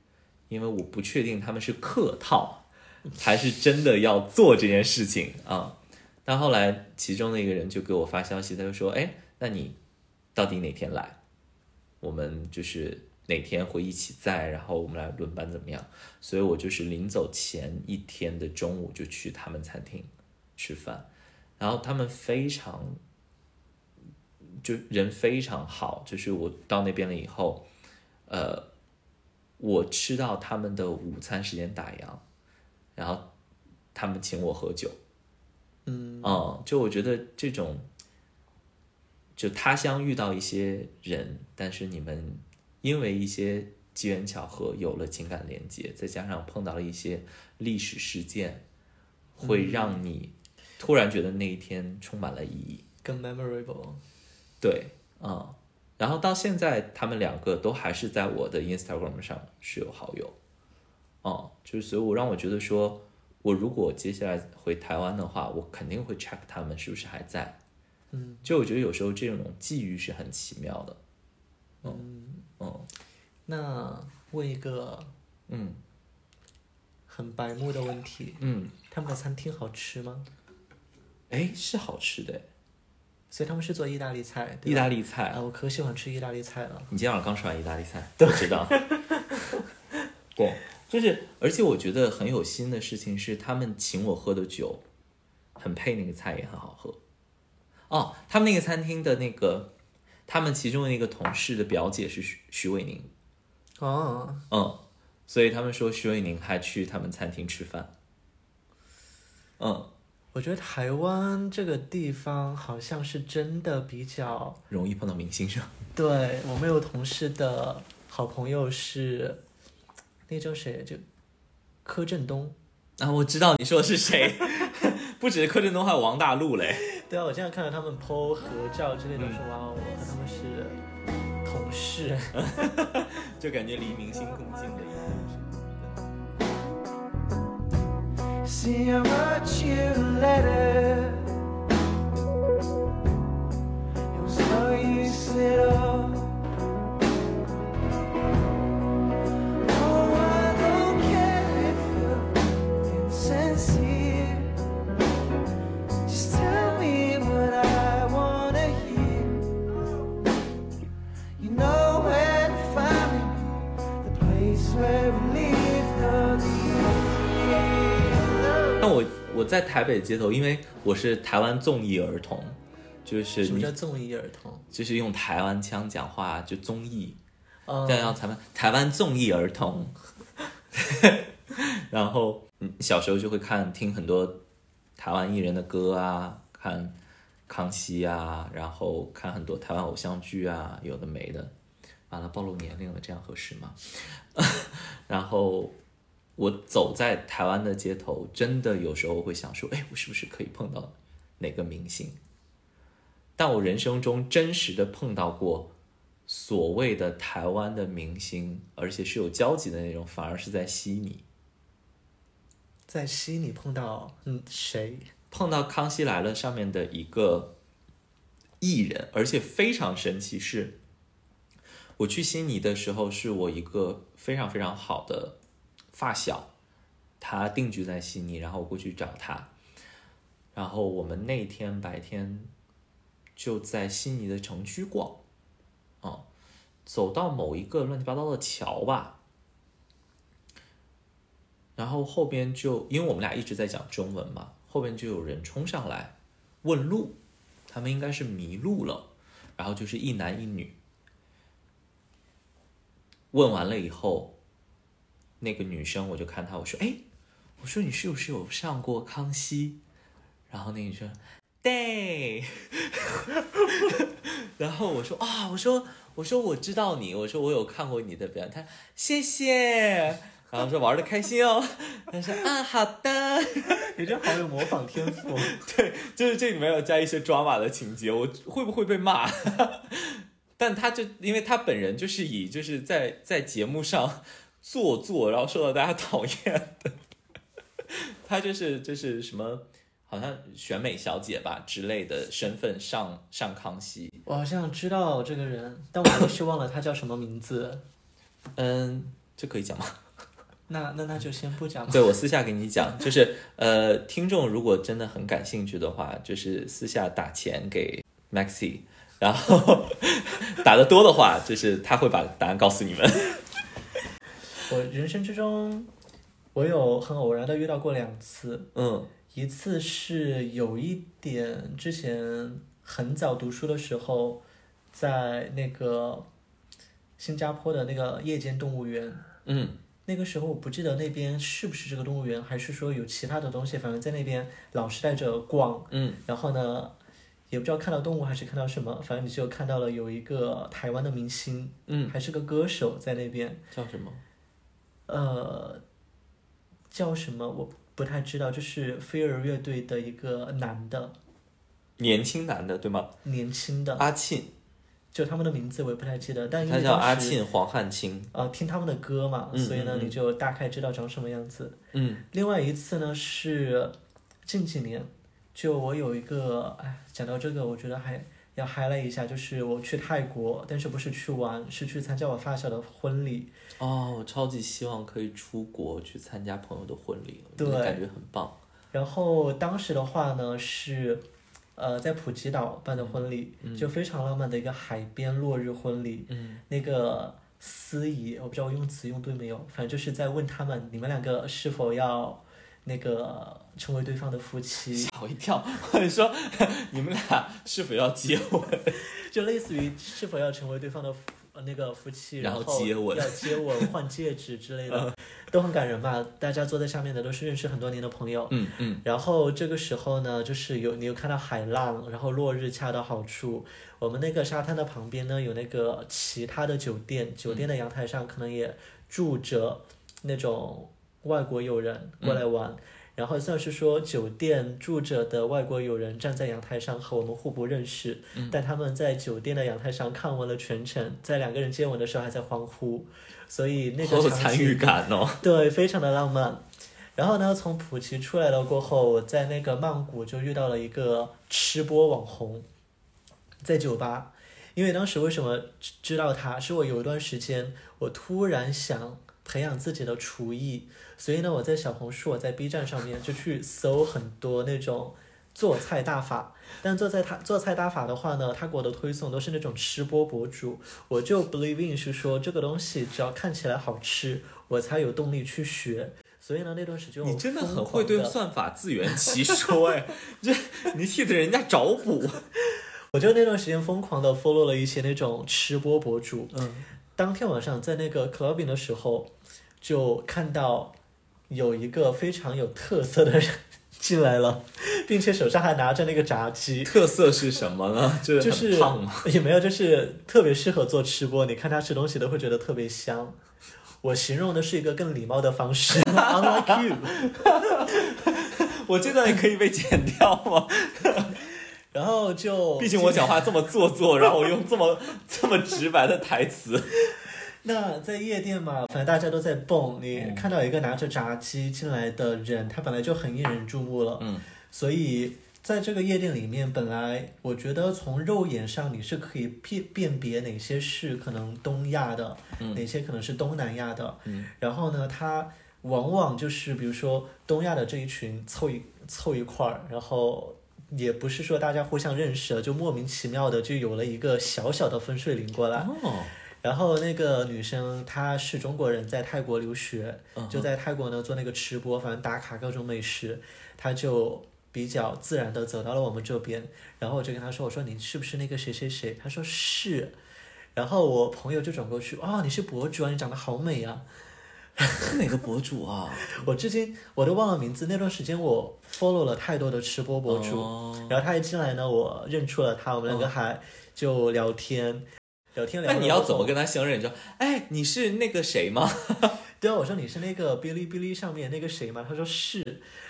因为我不确定他们是客套还是真的要做这件事情啊。但后来其中的一个人就给我发消息，他就说：“哎，那你到底哪天来？我们就是哪天会一起在，然后我们来轮班怎么样？”所以我就是临走前一天的中午就去他们餐厅吃饭，然后他们非常就人非常好，就是我到那边了以后，呃，我吃到他们的午餐时间打烊，然后他们请我喝酒。嗯，嗯，就我觉得这种，就他乡遇到一些人，但是你们因为一些机缘巧合有了情感连接，再加上碰到了一些历史事件，会让你突然觉得那一天充满了意义。更 memorable。对，嗯，然后到现在，他们两个都还是在我的 Instagram 上是有好友，哦、就是所以我让我觉得说，我如果接下来回台湾的话，我肯定会 check 他们是不是还在，嗯，就我觉得有时候这种际遇是很奇妙的，嗯嗯那问一个嗯。很白目的问题，嗯，他们的餐厅好吃吗？哎，是好吃的，所以他们是做意大利菜，意大利菜啊，，我可喜欢吃意大利菜了。你今天晚上刚吃完意大利菜，我知道。对，就是，而且我觉得很有心的事情是，他们请我喝的酒，很配那个菜，也很好喝。哦，他们那个餐厅的那个，他们其中的一个同事的表姐是徐徐伟宁，哦，嗯，所以他们说徐伟宁还去他们餐厅吃饭。嗯，我觉得台湾这个地方好像是真的比较，容易碰到明星是吧？对我们有同事的好朋友是，那叫谁？就柯震东。啊，我知道你说的是谁，不只是柯震东，还有王大陆嘞。对啊，我经常看到他们 PO 合照之类的，说哇，我和他们是同事。就感觉离明星更近了一个 See, how much you let letter. It was no use at all. 在台北街头，因为我是台湾综艺儿童，就是什么叫综艺儿童？就是用台湾腔讲话，就综艺，嗯这样叫台湾台湾综艺儿童。然后嗯小时候就会看听很多台湾艺人的歌啊，看康熙啊，然后看很多台湾偶像剧啊，有的没的。完了，暴露年龄了，这样合适吗？然后我走在台湾的街头，真的有时候会想说，哎，我是不是可以碰到哪个明星？但我人生中真实的碰到过所谓的台湾的明星，而且是有交集的那种，反而是在悉尼在悉尼碰到嗯谁？碰到《康熙来了》上面的一个艺人，而且非常神奇是，我去悉尼的时候，是我一个非常非常好的发小，他定居在悉尼，然后我过去找他，然后我们那天白天就在悉尼的城区逛，啊、走到某一个乱七八糟的桥吧，然后后边就因为我们俩一直在讲中文嘛，后边就有人冲上来问路，他们应该是迷路了，然后就是一男一女。问完了以后，那个女生我就看她，我说：“哎，我说你是不是有上过康熙？”然后那女生对，然后我说啊，我说我说我知道你，我说我有看过你的表演，她谢谢。然后说玩的开心哦，她说啊好的，你这好有模仿天赋。对就是这里面要加一些抓马的情节，我会不会被骂？但他就因为他本人就是以就是在在节目上做作，然后受到大家讨厌的，他就是就是什么好像选美小姐吧之类的身份上上康熙，我好像知道这个人，但我一时忘了他叫什么名字。嗯，这可以讲吗？那那那就先不讲了。对我私下给你讲，就是呃，听众如果真的很感兴趣的话，就是私下打钱给 Maxi，然后 打的多的话，就是他会把答案告诉你们。我人生之中，我有很偶然的遇到过两次，嗯。一次是有一点之前很早读书的时候，在那个新加坡的那个夜间动物园，嗯。那个时候我不记得那边是不是这个动物园，还是说有其他的东西，反正在那边老是带着逛，嗯。然后呢，也不知道看到动物还是看到什么，反正你就看到了有一个台湾的明星，嗯，还是个歌手在那边，叫什么？呃，叫什么我不太知道，就是飞儿乐队的一个男的，年轻男的对吗？年轻的，阿庆，就他们的名字我也不太记得，但因他叫阿庆，黄汉卿。呃，听他们的歌嘛，嗯所以呢，你就大概知道长什么样子。嗯另外一次呢是近几年，就我有一个，哎，讲到这个，我觉得还要 highlight 一下，就是我去泰国，但是不是去玩，是去参加我发小的婚礼。哦，我超级希望可以出国去参加朋友的婚礼，对感觉很棒。然后当时的话呢是，呃，在普吉岛办的婚礼，就非常浪漫的一个海边落日婚礼。嗯，那个司仪，我不知道我用词用对没有，反正就是在问他们，你们两个是否要那个成为对方的夫妻，吓我一跳，我 说 你们俩是否要结婚？就类似于是否要成为对方的夫呃那个夫妻，然后后接吻要接吻、换戒指之类的，都很感人嘛。大家坐在下面的都是认识很多年的朋友。嗯嗯然后这个时候呢，就是有你有看到海浪，然后落日恰到好处。我们那个沙滩的旁边呢，有那个其他的酒店，酒店的阳台上可能也住着那种外国友人过来玩。然后算是说酒店住着的外国友人站在阳台上和我们互不认识，但他们在酒店的阳台上看完了全程，在两个人接吻的时候还在欢呼，所以那个参与感哦。对，非常的浪漫。然后呢，从普吉出来了过后，我在那个曼谷就遇到了一个吃播网红，在酒吧。因为当时为什么知知道他，是我有一段时间我突然想培养自己的厨艺，所以呢，我在小红书、我在 B 站上面就去搜很多那种做菜大法。但做菜他做菜大法的话呢，他给我的推送都是那种吃播博主，我就 believe in 是说这个东西只要看起来好吃，我才有动力去学。所以呢，那段时间我你真的很会对算法自圆其说哎，这你替着人家找补。我就那段时间疯狂的 follow 了一些那种吃播博主。嗯，当天晚上在那个 clubbing 的时候，就看到有一个非常有特色的人进来了，并且手上还拿着那个炸鸡。特色是什么呢？就就是胖吗？也没有，就是特别适合做吃播，你看他吃东西都会觉得特别香。我形容的是一个更礼貌的方式，unlike you。我这段也可以被剪掉吗？然后就，毕竟我讲话这么做作，然后我用这么这么直白的台词。那在夜店嘛，反正大家都在蹦，你嗯。看到一个拿着炸鸡进来的人，他本来就很引人注目了，嗯，所以在这个夜店里面，本来我觉得从肉眼上你是可以辨辨别哪些是可能东亚的，嗯。哪些可能是东南亚的，嗯，然后呢，他往往就是比如说东亚的这一群凑一凑一块儿，然后。也不是说大家互相认识了，就莫名其妙的就有了一个小小的分水岭过来。哦，然后那个女生她是中国人，在泰国留学，嗯就在泰国呢做那个吃播，反正打卡各种美食，她就比较自然的走到了我们这边，然后我就跟她说，我说你是不是那个谁谁谁？她说是，然后我朋友就转过去，哦，你是博主啊，你长得好美啊，是哪个博主啊？我至今我都忘了名字，那段时间我 follow 了太多的吃播博主，哦然后他一进来呢，我认出了他，我们两个还就聊天。聊天聊了那你要怎么跟他相认？你说，哎，你是那个谁吗？对啊，我说你是那个哔哩哔哩上面那个谁吗？他说是，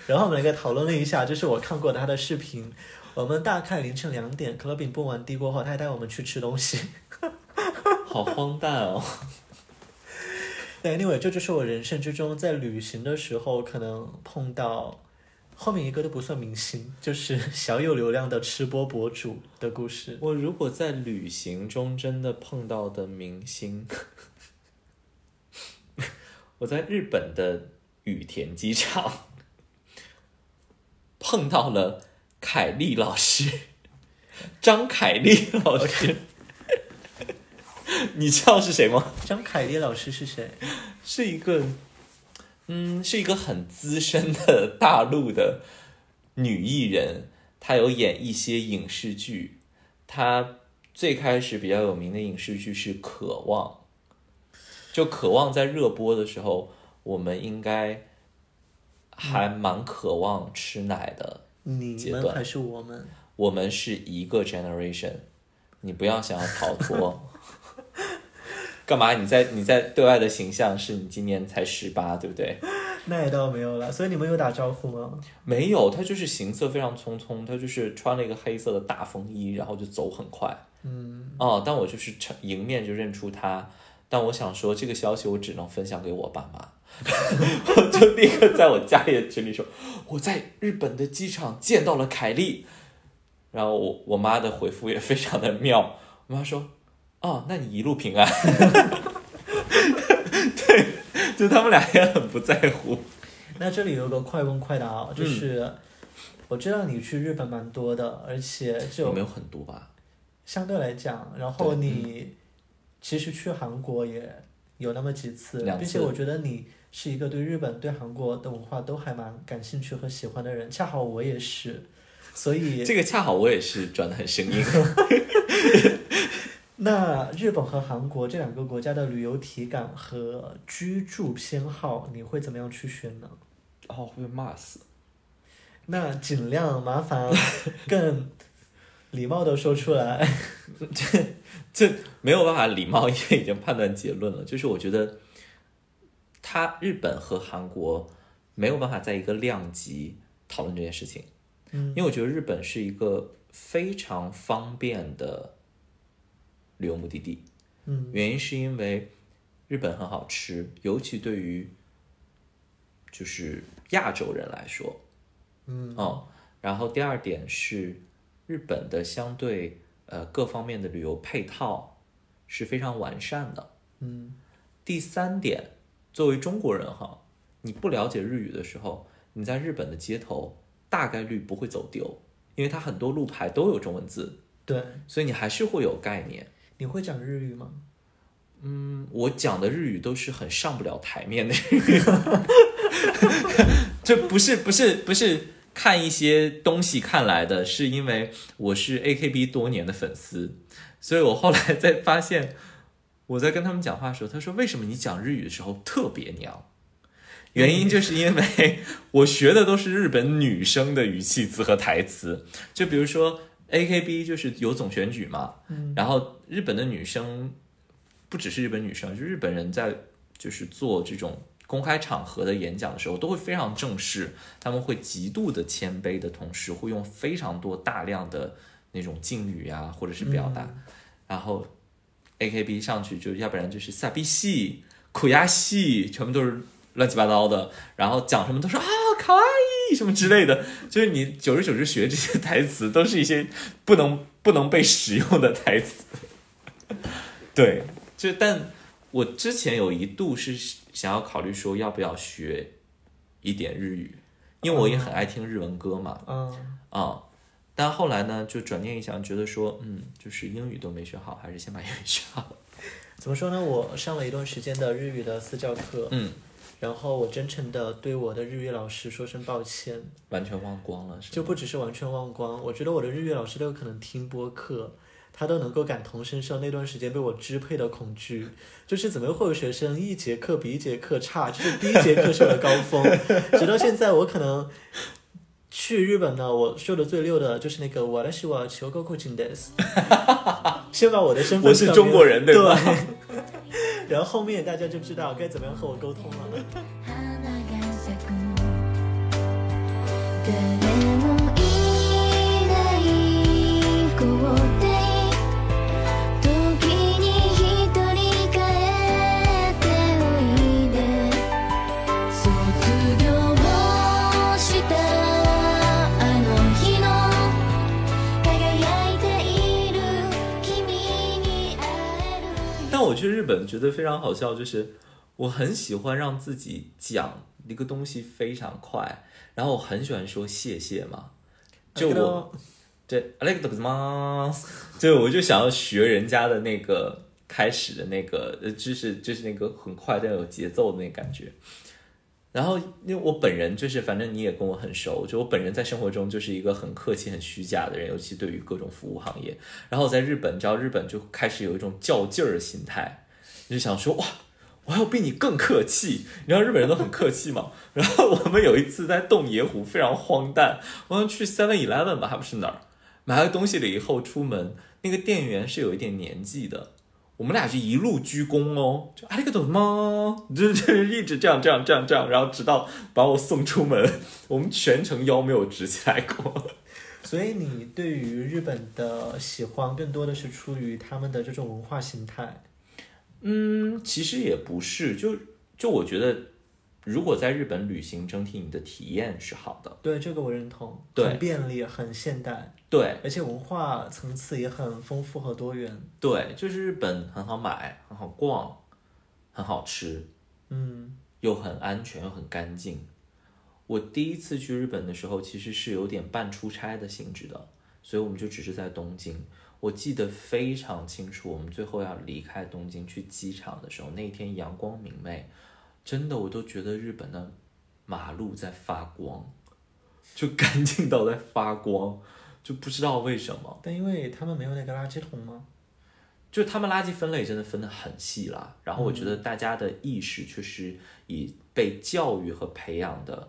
然后我们两个讨论了一下，就是我看过他的视频。我们大概凌晨两点，clubbing 蹦完迪过后，他还带我们去吃东西。好荒诞哦。对，anyway，这就是我人生之中在旅行的时候可能碰到，后面一个都不算明星，就是小有流量的吃播博主的故事。我如果在旅行中真的碰到的明星，我在日本的羽田机场 碰到了凯丽老师，张凯丽老师。你知道是谁吗？张凯丽老师是谁？是一个，嗯，是一个很资深的大陆的女艺人，她有演一些影视剧。她最开始比较有名的影视剧是《渴望》，就《渴望》在热播的时候，我们应该还蛮渴望吃奶的。你阶段们还是我们？我们是一个 generation，你不要想要逃脱。干嘛？你在你在对外的形象是你今年才十八，对不对？那也倒没有了。所以你们有打招呼吗？没有，他就是行色非常匆匆，他就是穿了一个黑色的大风衣，然后就走很快。嗯，哦，但我就是成迎面就认出他，但我想说这个消息我只能分享给我爸妈，我 就立刻在我家里的群里说我在日本的机场见到了凯莉，然后我我妈的回复也非常的妙，我妈说哦，那你一路平安，对，就他们俩也很不在乎，那这里有个快问快答就是、我知道你去日本蛮多的，而且有就没有很多吧？相对来讲，然后你其实去韩国也有那么几次并且我觉得你是一个对日本、对韩国的文化都还蛮感兴趣和喜欢的人，恰好我也是，所以这个恰好我也是转的很生硬。那日本和韩国这两个国家的旅游体感和居住偏好，你会怎么样去选呢？哦，会被骂死。那尽量麻烦 更礼貌的说出来。这这没有办法礼貌，因为已经判断结论了。就是我觉得，他日本和韩国没有办法在一个量级讨论这件事情，嗯因为我觉得日本是一个非常方便的旅游目的地。嗯原因是因为日本很好吃，尤其对于就是亚洲人来说，嗯哦，然后第二点是日本的相对呃各方面的旅游配套是非常完善的。嗯第三点，作为中国人哈，你不了解日语的时候，你在日本的街头大概率不会走丢，因为它很多路牌都有中文字，对，所以你还是会有概念。你会讲日语吗？嗯，我讲的日语都是很上不了台面的日语，这不是不是不是看一些东西看来的，是因为我是 AKB 多年的粉丝，所以我后来在发现，我在跟他们讲话的时候，他说为什么你讲日语的时候特别娘？原因就是因为我学的都是日本女生的语气词和台词，就比如说 AKB 就是有总选举嘛，嗯。然后日本的女生不只是日本女生，就日本人在就是做这种公开场合的演讲的时候，都会非常正式，他们会极度的谦卑的同时，会用非常多大量的那种敬语啊，或者是表达，然后 AKB 上去就要不然就是萨比系、苦亚系，全部都是乱七八糟的，然后讲什么都是啊卡哇伊什么之类的，就是你久而久之学这些台词，都是一些不能不能被使用的台词。对，就但我之前有一度是想要考虑说要不要学一点日语，因为我也很爱听日文歌嘛，嗯啊、但后来呢，就转念一想，觉得说，嗯，就是英语都没学好，还是先把英语学好。怎么说呢？我上了一段时间的日语的私教课，嗯，然后我真诚的对我的日语老师说声抱歉，完全忘光了，是就不只是完全忘光，我觉得我的日语老师都有可能听播客，他都能够感同身受那段时间被我支配的恐惧，就是怎么会有学生一节课比一节课差，就是第一节课是我的高峰，直到现在我可能。去日本呢，我说的最溜的就是那个我的是我求高酷金 des，先把我的身份我是中国人对 然后后面大家就知道该怎么样和我沟通了。る君に会える但我去日本觉得非常好笑，就是 我很喜欢让自己讲一个东西非常快，然后我很喜欢说谢谢嘛，就我对 a l e x 吗？就我就想要学人家的那个开始的那个，呃，就是就是那个很快但有节奏的那个感觉。 然后，因为我本人就是，反正你也跟我很熟，就我本人在生活中就是一个很客气、很虚假的人，尤其对于各种服务行业。然后我在日本，你知道日本就开始有一种较劲儿的心态，你就想说哇，我要比你更客气。你知道日本人都很客气嘛。然后我们有一次在洞爷湖，非常荒诞，我们去 Seven Eleven 吧，还不是哪儿，买了东西了以后出门，那个店员是有一点年纪的。我们俩是一路鞠躬哦，就阿里个多吗？就就一直这样这样这样这样，然后直到把我送出门，我们全程腰没有直起来过。所以你对于日本的喜欢，更多的是出于他们的这种文化形态。嗯，其实也不是，就就我觉得，如果在日本旅行，整体你的体验是好的。对这个我认同，对很便利，很现代，对而且文化层次也很丰富和多元。对，就是日本很好买，很好逛，很好吃，嗯又很安全又很干净。我第一次去日本的时候，其实是有点半出差的性质的，所以我们就只是在东京。我记得非常清楚，我们最后要离开东京去机场的时候，那天阳光明媚，真的我都觉得日本的马路在发光，就干净到在发光，就不知道为什么。但因为他们没有那个垃圾桶吗？就他们垃圾分类真的分得很细啦，然后我觉得大家的意识确实已被教育和培养的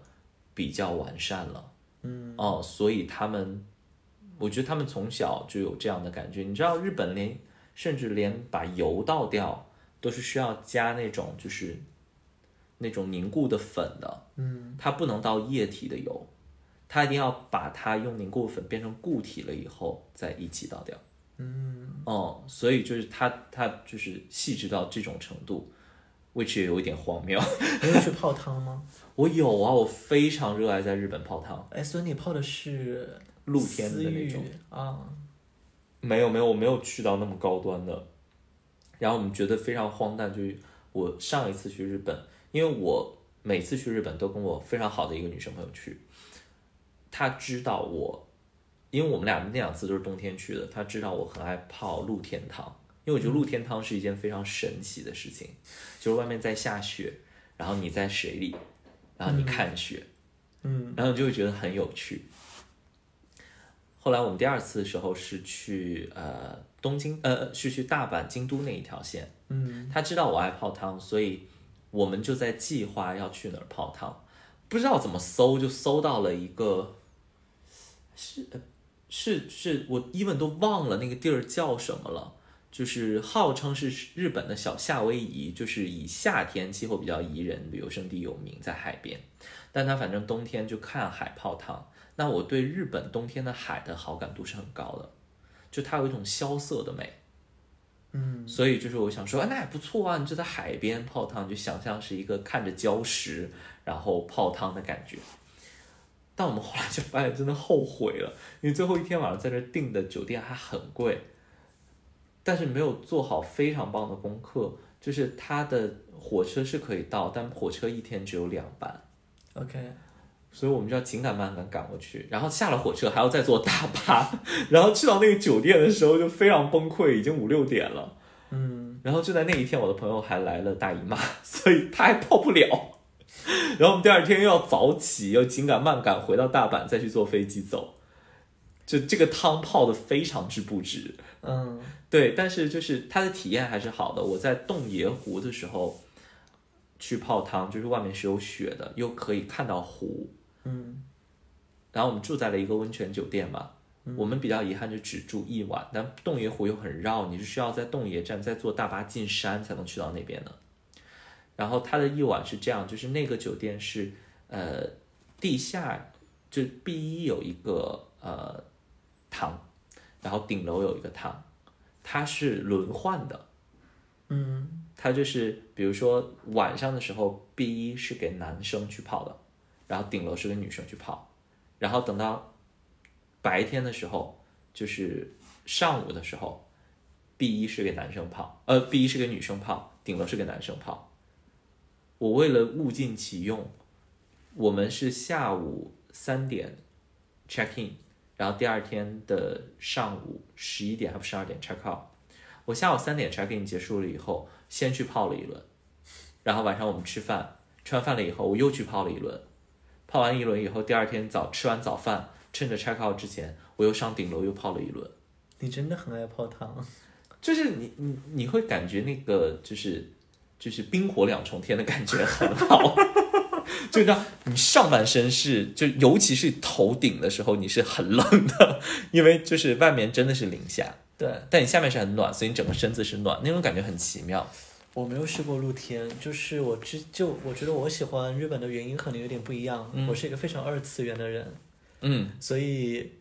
比较完善了，嗯哦，所以他们，我觉得他们从小就有这样的感觉。你知道日本连甚至连把油倒掉都是需要加那种就是那种凝固的粉的，嗯它不能倒液体的油，它一定要把它用凝固粉变成固体了以后再一起倒掉。嗯，哦，所以就是它它就是细致到这种程度，which 也有一点荒谬。你有去泡汤吗？我有啊，我非常热爱在日本泡汤，哎，所以你泡的是露天的那种。啊？没有没有，我没有去到那么高端的。然后我们觉得非常荒诞，就是我上一次去日本，因为我每次去日本都跟我非常好的一个女生朋友去，她知道我，因为我们俩那两次都是冬天去的，他知道我很爱泡露天汤，因为我觉得露天汤是一件非常神奇的事情，就是外面在下雪，然后你在水里，然后你看雪，嗯然后你就会觉得很有趣。后来我们第二次的时候是去呃东京，呃是去大阪、京都那一条线。嗯，他知道我爱泡汤，所以我们就在计划要去哪儿泡汤。不知道怎么搜，就搜到了一个，是呃是是，我 even 都忘了那个地儿叫什么了。就是号称是日本的小夏威夷，就是以夏天气候比较宜人、旅游胜地有名，在海边。但它反正冬天就看海泡汤。那我对日本冬天的海的好感度是很高的，就它有一种萧瑟的美。嗯，所以就是我想说，哎，那也不错啊！你就在海边泡汤，就想象是一个看着礁石然后泡汤的感觉。但我们后来就发现真的后悔了，因为最后一天晚上在这订的酒店还很贵，但是没有做好非常棒的功课，就是它的火车是可以到，但火车一天只有两班。OK，所以我们就要紧赶慢赶赶过去，然后下了火车还要再坐大巴，然后去到那个酒店的时候就非常崩溃，已经五六点了。嗯，然后就在那一天，我的朋友还来了大姨妈，所以他还泡不了。然后我们第二天又要早起，又紧赶慢赶回到大阪，再去坐飞机走。就这个汤泡的非常之不值，嗯，对，但是就是它的体验还是好的。我在洞爷湖的时候去泡汤，就是外面是有雪的，又可以看到湖，嗯，然后我们住在了一个温泉酒店嘛，我们比较遗憾就只住一晚，但洞爷湖又很绕，你是需要在洞爷站再坐大巴进山才能去到那边的。然后它的一晚是这样，就是那个酒店是呃地下就 B 一有一个呃堂，然后顶楼有一个堂，它是轮换的。嗯，它就是比如说晚上的时候，B 一是给男生去泡的，然后顶楼是给女生去泡，然后等到白天的时候，就是上午的时候，B 一是给男生泡，呃，B 一是给女生泡，顶楼是给男生泡，我为了物尽其用，我们是下午三点 check in，然后第二天的上午十一点还不十二点 check out。我下午三点 check in 结束了以后，先去泡了一轮，然后晚上我们吃饭，吃完饭了以后我又去泡了一轮，泡完一轮以后，第二天早吃完早饭，趁着 check out 之前，我又上顶楼又泡了一轮。你真的很爱泡汤。就是你你你会感觉那个就是就是冰火两重天的感觉很好，就让你上半身是就尤其是头顶的时候你是很冷的，因为就是外面真的是零下，对，但你下面是很暖，所以你整个身子是暖，那种感觉很奇妙。我没有试过露天，就是我之就我觉得我喜欢日本的原因可能有点不一样。嗯我是一个非常二次元的人，嗯所以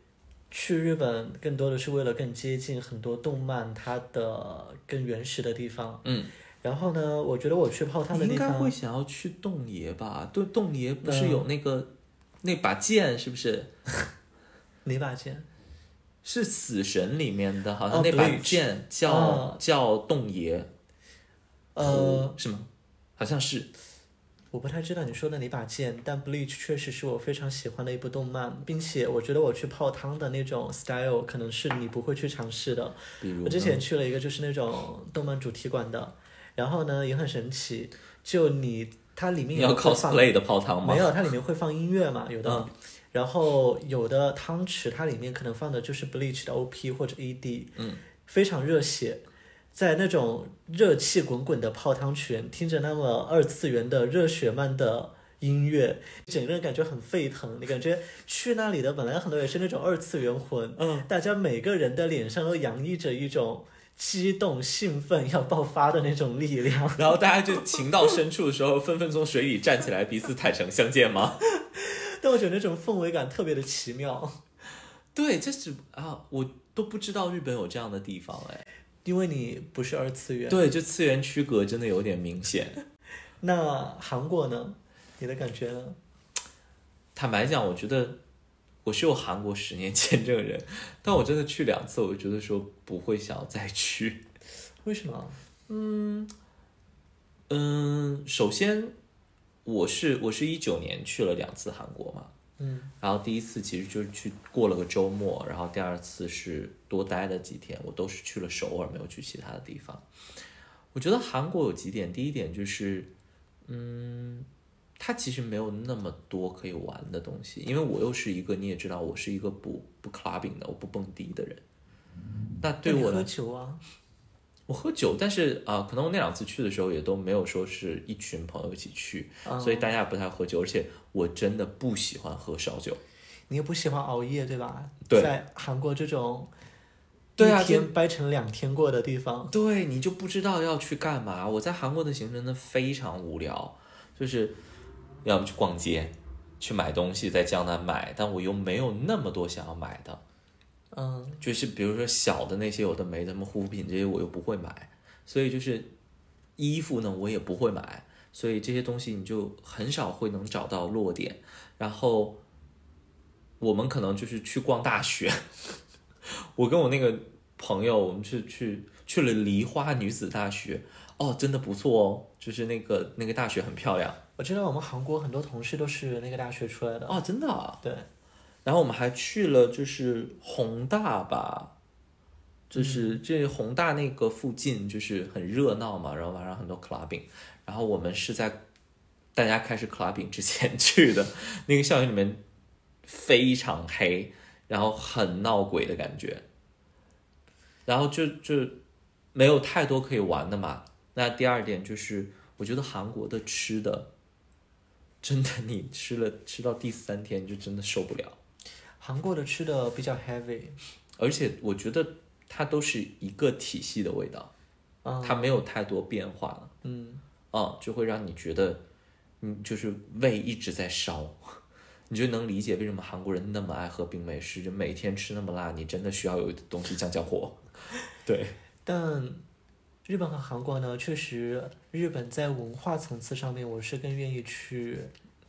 去日本更多的是为了更接近很多动漫它的更原始的地方。嗯，然后呢，我觉得我去泡汤的地方你应该会，想要去洞爷吧？对，洞爷不是有那个、那把剑是不是？哪把剑？是死神里面的，好像哦那把剑叫、哦叫洞爷，呃，是吗？好像是。我不太知道你说的哪把剑，但 Bleach 确实是我非常喜欢的一部动漫，并且我觉得我去泡汤的那种 style 可能是你不会去尝试的。比如我之前去了一个就是那种动漫主题馆的，然后呢也很神奇，就你它里面你要也会放 cosplay 的泡汤吗？没有，它里面会放音乐嘛，有的。嗯然后有的汤池它里面可能放的就是 Bleach 的 OP 或者 ED，嗯，非常热血。在那种热气滚滚的泡汤泉，听着那么二次元的热血漫的音乐，整个人感觉很沸腾。你感觉去那里的本来很多也是那种二次元魂，嗯，大家每个人的脸上都洋溢着一种激动、兴奋要爆发的那种力量。然后大家就情到深处的时候，纷纷从水里站起来，彼此坦诚相见吗？但我觉得那种氛围感特别的奇妙。对，这是啊，我都不知道日本有这样的地方哎。因为你不是二次元。对，就次元区隔真的有点明显。那韩国呢？你的感觉呢？坦白讲，我觉得我是有韩国十年签证人，但我真的去两次，我就觉得说不会想要再去。为什么？嗯，首先我是我是一九年去了两次韩国嘛，嗯，然后第一次其实就是去过了个周末，然后第二次是多待了几天，我都是去了首尔，没有去其他的地方。我觉得韩国有几点，第一点就是，嗯，它其实没有那么多可以玩的东西，因为我又是一个你也知道，我是一个不不 clubbing 的，我不蹦迪的人。那对我来酒啊？我喝酒，但是啊、可能我那两次去的时候也都没有说是一群朋友一起去，嗯所以大家也不太喝酒，而且我真的不喜欢喝烧酒。你也不喜欢熬夜，对吧？对在韩国这种对啊就天掰成两天过的地方，对你就不知道要去干嘛。我在韩国的行程呢非常无聊，就是要么去逛街，去买东西，在江南买，但我又没有那么多想要买的，嗯，就是比如说小的那些有的没的，什么护肤品这些我又不会买，所以就是衣服呢我也不会买，所以这些东西你就很少会能找到落点。然后我们可能就是去逛大学，我跟我那个朋友，我们是去去了梨花女子大学，哦，真的不错哦，就是那个那个大学很漂亮我知道我们韩国很多同事都是那个大学出来的。哦，真的、啊。对，然后我们还去了就是宏大吧，就是这宏大那个附近就是很热闹嘛，然后晚上很多 clubbing，然后我们是在大家开始 clubbing 之前去的，那个校园里面非常黑，然后很闹鬼的感觉，然后就就没有太多可以玩的嘛。那第二点就是，我觉得韩国的吃的。真的，你吃了吃到第三天，你就真的受不了。韩国的吃的比较 heavy，而且我觉得它都是一个体系的味道，嗯，它没有太多变化了，嗯，啊、就会让你觉得，嗯，就是胃一直在烧，你就能理解为什么韩国人那么爱喝冰美式，就每天吃那么辣，你真的需要有东西降降火。对，但日本和韩国呢，确实日本在文化层次上面，我是更愿意去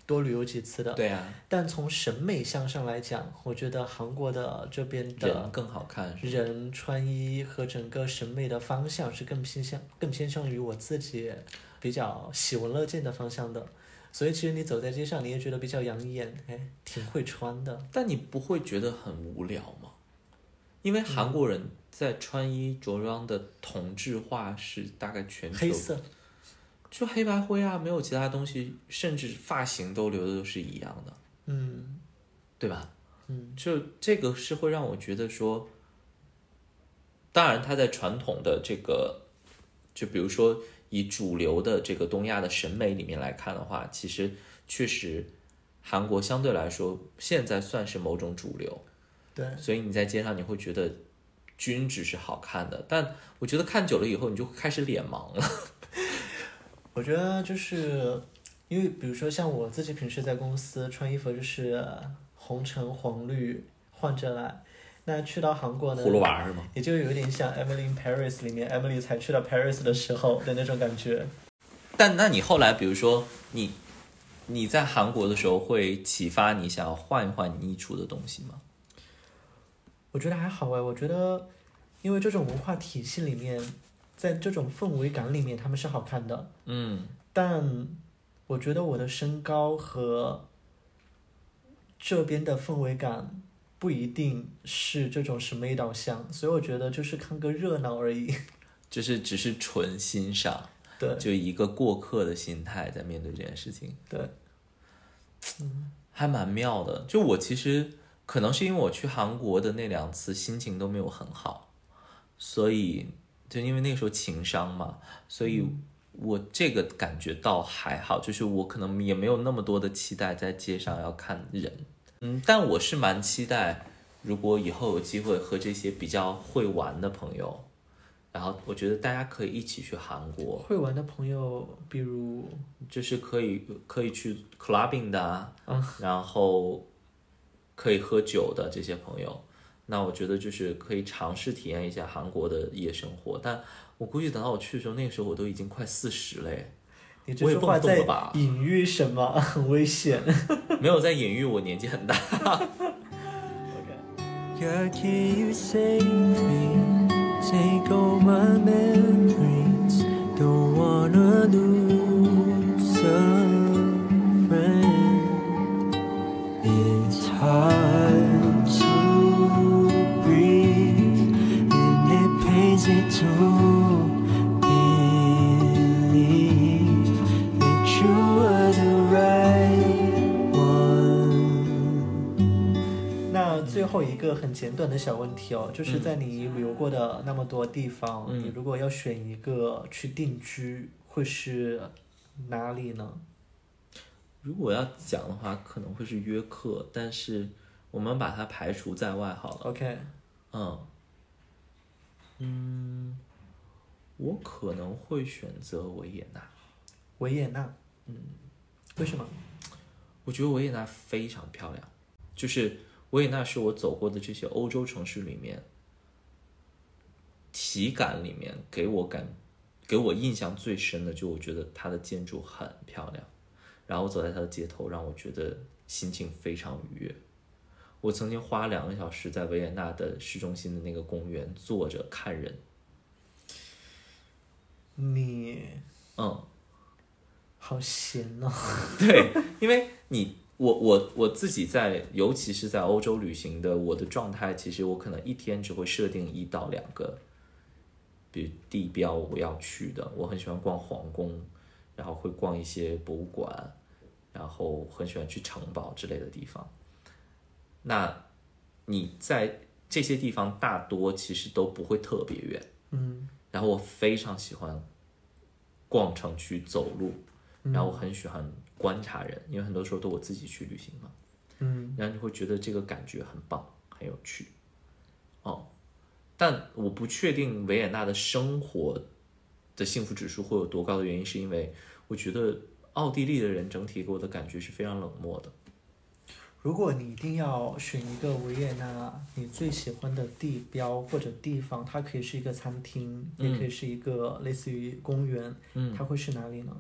多旅游几次的。对啊，但从审美向上来讲，我觉得韩国的这边人的更好看，人穿衣和整个审美的方向是更偏向更偏向于我自己比较喜闻乐见的方向的，所以其实你走在街上，你也觉得比较养眼，哎，挺会穿的。但你不会觉得很无聊吗？因为韩国人在穿衣着装的同质化是大概全球黑色，就黑白灰啊，没有其他东西，甚至发型都留的都是一样的，嗯。对吧？嗯，就这个是会让我觉得说，当然他在传统的这个，就比如说以主流的这个东亚的审美里面来看的话，其实确实韩国相对来说现在算是某种主流，对，所以你在街上你会觉得均值是好看的，但我觉得看久了以后你就开始脸盲了。我觉得就是因为比如说像我自己平时在公司穿衣服就是红橙黄绿换着来，那去到韩国呢，葫芦娃是吗？也就有点像《Emily in Paris》里面 Emily 才去到 Paris 的时候的那种感觉。但那你后来，比如说你你在韩国的时候，会启发你想要换一换你衣橱的东西吗？我觉得还好哎，我觉得因为这种文化体系里面，在这种氛围感里面，他们是好看的。嗯，但我觉得我的身高和这边的氛围感不一定是这种审美导向，所以我觉得就是看个热闹而已。就是只是纯欣赏，对就一个过客的心态在面对这件事情，对，嗯还蛮妙的。就我其实可能是因为我去韩国的那两次心情都没有很好，所以就因为那个时候情商嘛，所以我这个感觉倒还好，就是我可能也没有那么多的期待在街上要看人，嗯，但我是蛮期待，如果以后有机会和这些比较会玩的朋友。然后我觉得大家可以一起去韩国，会玩的朋友，比如就是可以可以去 clubbing 的啊，嗯。然后可以喝酒的这些朋友，那我觉得就是可以尝试体验一下韩国的夜生活。但我估计等到我去的时候，那个时候我都已经快四十了耶，你这话在隐喻什么？很危险。没有在隐喻我年纪很大。God, it pains me to believe that you are the right one. 那最后一个很简短的小问题哦，就是在你旅游过的那么多地方，你如果要选一个去定居，会是哪里呢？如果要讲的话，可能会是约克，但是我们把它排除在外好了。OK，嗯，嗯，我可能会选择维也纳。维也纳。嗯，为什么？我觉得维也纳非常漂亮，就是维也纳是我走过的这些欧洲城市里面，体感里面给我感，给我印象最深的，就我觉得它的建筑很漂亮，然后我走在它的街头，让我觉得心情非常愉悦。我曾经花两个小时在维也纳的市中心的那个公园坐着看人，你嗯，好闲哦。对，因为你我我我自己在，尤其是在欧洲旅行的，我的状态其实我可能一天只会设定一到两个，比如地标我要去的，我很喜欢逛皇宫，然后会逛一些博物馆，然后很喜欢去城堡之类的地方。那你在这些地方大多其实都不会特别远，嗯。然后我非常喜欢逛城区走路，然后我很喜欢观察人，因为很多时候都我自己去旅行嘛，嗯。然后你会觉得这个感觉很棒，很有趣，哦，但我不确定维也纳的生活的幸福指数会有多高的原因，是因为我觉得奥地利的人整体给我的感觉是非常冷漠的。如果你一定要选一个维也纳你最喜欢的地标或者地方，它可以是一个餐厅，嗯也可以是一个类似于公园，嗯它会是哪里呢？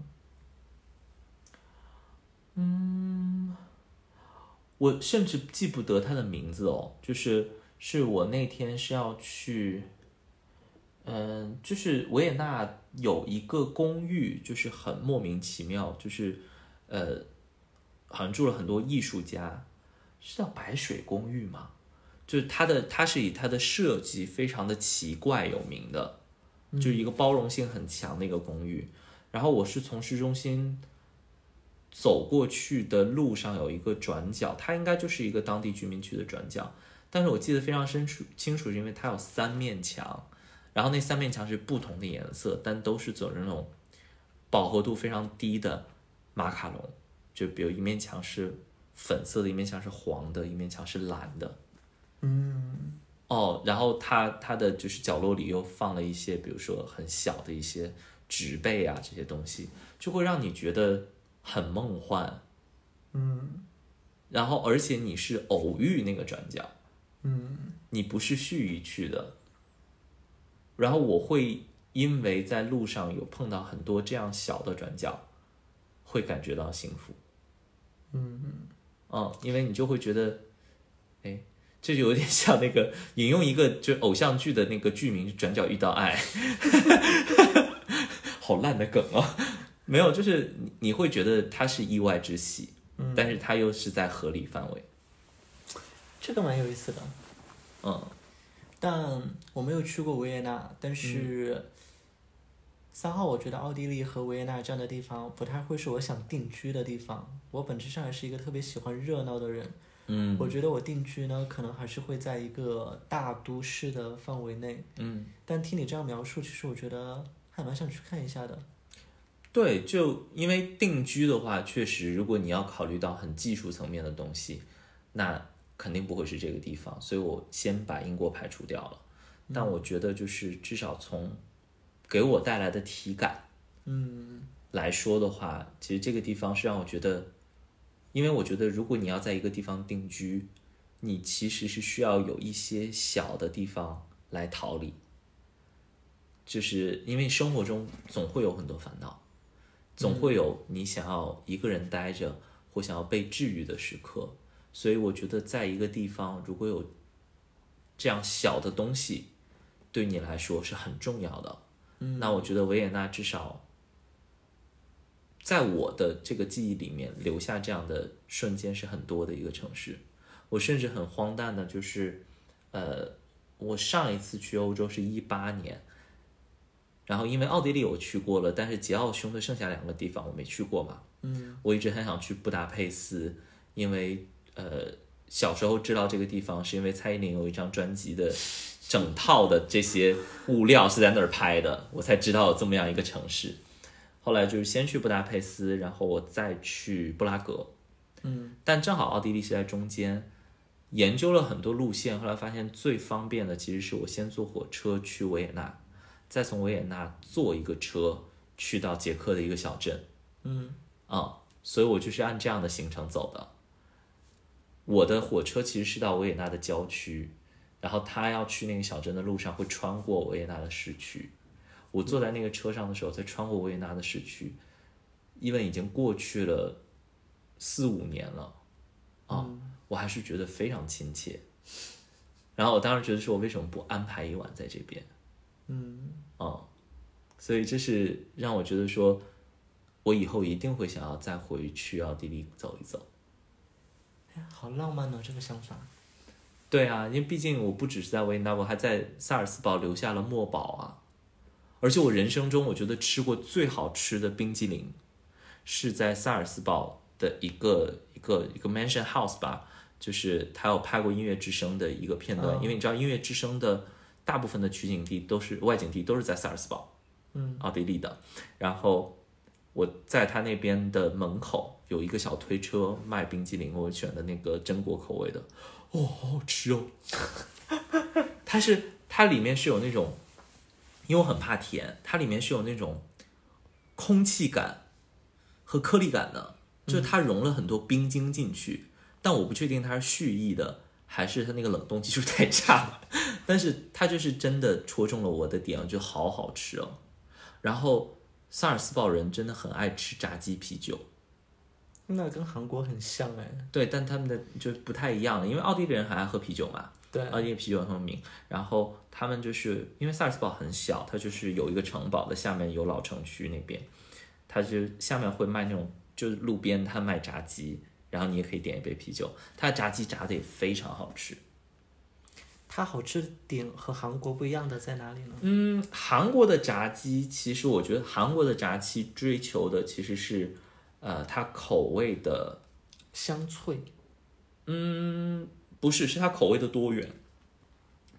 嗯我甚至记不得它的名字哦，就是是我那天是要去，嗯，就是维也纳有一个公寓，就是很莫名其妙，就是呃，好像住了很多艺术家，是叫白水公寓吗？就是它的，它是以它的设计非常的奇怪有名的，就是一个包容性很强的一个公寓。然后我是从市中心走过去的路上有一个转角，它应该就是一个当地居民区的转角，但是我记得非常深楚，清楚是因为它有三面墙，然后那三面墙是不同的颜色，但都是走那种饱和度非常低的马卡龙，就比如一面墙是粉色的，一面墙是黄的，一面墙是蓝的。嗯哦，然后它它的就是角落里又放了一些，比如说很小的一些植被啊这些东西，就会让你觉得很梦幻。嗯然后而且你是偶遇那个转角，嗯你不是蓄意去的。然后我会因为在路上有碰到很多这样小的转角，会感觉到幸福。嗯嗯，因为你就会觉得，哎，这就有点像那个引用一个就偶像剧的那个剧名《转角遇到爱》，好烂的梗啊！没有，就是你你会觉得它是意外之喜，但是它又是在合理范围。这个蛮有意思的。嗯但我没有去过维也纳，但是三号我觉得奥地利和维也纳这样的地方不太会是我想定居的地方。我本质上还是一个特别喜欢热闹的人，嗯我觉得我定居呢，可能还是会在一个大都市的范围内。嗯，但听你这样描述，其实我觉得还蛮想去看一下的。对，就因为定居的话，确实如果你要考虑到很技术层面的东西，那肯定不会是这个地方，所以我先把英国排除掉了。但我觉得就是至少从给我带来的体感嗯。来说的话，其实这个地方是让我觉得，因为我觉得如果你要在一个地方定居，你其实是需要有一些小的地方来逃离，就是因为生活中总会有很多烦恼，总会有你想要一个人待着或想要被治愈的时刻，所以我觉得在一个地方如果有这样小的东西，对你来说是很重要的。嗯那我觉得维也纳至少在我的这个记忆里面留下这样的瞬间是很多的一个城市。我甚至很荒诞的，就是，呃，我上一次去欧洲是一八年，然后因为奥地利我去过了，但是捷奥兄的剩下两个地方我没去过嘛，嗯我一直很想去布达佩斯，因为呃小时候知道这个地方是因为蔡依林有一张专辑的整套的这些物料是在那儿拍的，我才知道有这么样一个城市。后来就是先去布达佩斯，然后我再去布拉格，嗯但正好奥地利是在中间，研究了很多路线，后来发现最方便的其实是我先坐火车去维也纳，再从维也纳坐一个车去到捷克的一个小镇。嗯啊、所以我就是按这样的行程走的。我的火车其实是到维也纳的郊区，然后他要去那个小镇的路上会穿过维也纳的市区。我坐在那个车上的时候，在穿过维也纳的市区，因为已经过去了四五年了，啊、我还是觉得非常亲切。然后我当时觉得说，我为什么不安排一晚在这边？嗯啊、所以这是让我觉得说，我以后一定会想要再回去奥地利走一走。哎好浪漫哦，这个想法。对啊，因为毕竟我不只是在维也纳，我还在萨尔斯堡留下了墨宝啊。而且我人生中我觉得吃过最好吃的冰激凌，是在萨尔斯堡的一个一个一个 mansion house 吧，就是他有拍过《音乐之声》的一个片段，哦因为你知道《音乐之声》的大部分的取景地都是外景地都是在萨尔斯堡。嗯奥地利的，然后我在他那边的门口有一个小推车卖冰激凌，我选的那个榛果口味的，哦，好好吃哦。它是它里面是有那种，因为我很怕甜，它里面是有那种空气感和颗粒感的，就是它融了很多冰晶进去，但我不确定它是蓄意的。还是它那个冷冻技术太差了，但是它就是真的戳中了我的点，我觉得好好吃哦。然后萨尔斯堡人真的很爱吃炸鸡啤酒，那跟韩国很像哎。对，但他们的就不太一样了，因为奥地利人很爱喝啤酒嘛，对奥地利啤酒很有名。然后他们就是因为萨尔茨堡很小，它就是有一个城堡的下面有老城区那边，它就下面会卖那种就是路边摊卖炸鸡，然后你也可以点一杯啤酒，它的炸鸡炸的也非常好吃。它好吃点和韩国不一样的在哪里呢？嗯，韩国的炸鸡其实我觉得韩国的炸鸡追求的其实是，呃，它口味的香脆，嗯，不是，是它口味的多元。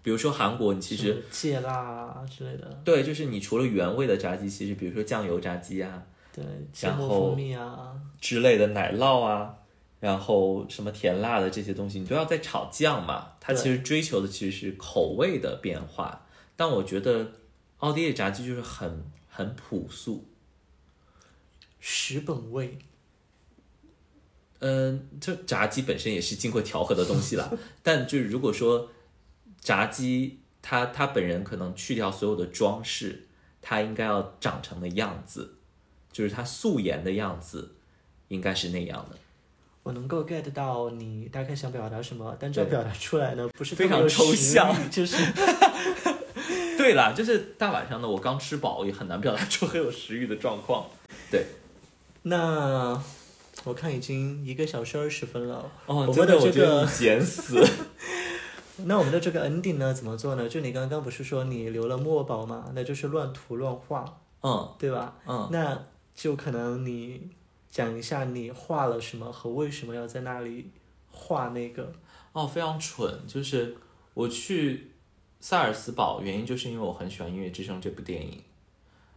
比如说韩国，你其实芥辣啊之类的，对，就是你除了原味的炸鸡，其实比如说酱油炸鸡啊对，芥然后末蜂蜜啊，之类的奶酪啊，然后什么甜辣的这些东西，你都要再炒酱嘛。它其实追求的其实是口味的变化，但我觉得奥地利炸鸡就是很很朴素。食本味，嗯，这炸鸡本身也是经过调和的东西啦。但就是如果说炸鸡，它它本人可能去掉所有的装饰，它应该要长成的样子，就是它素颜的样子，应该是那样的。我能够 get 到你大概想表达什么，但这对表达出来呢，不是非常抽象就是 对啦，就是大晚上的，我刚吃饱，也很难表达出很有食欲的状况。对，那我看已经一个小时二十分了，哦，我真的，们的这我觉得个你减死。那我们的这个 ending 呢怎么做呢？就你刚刚不是说你留了墨宝嘛，那就是乱涂乱画，嗯对吧？嗯，那就可能你讲一下你画了什么和为什么要在那里画那个。哦，非常蠢，就是我去萨尔斯堡，原因就是因为我很喜欢《音乐之声》这部电影。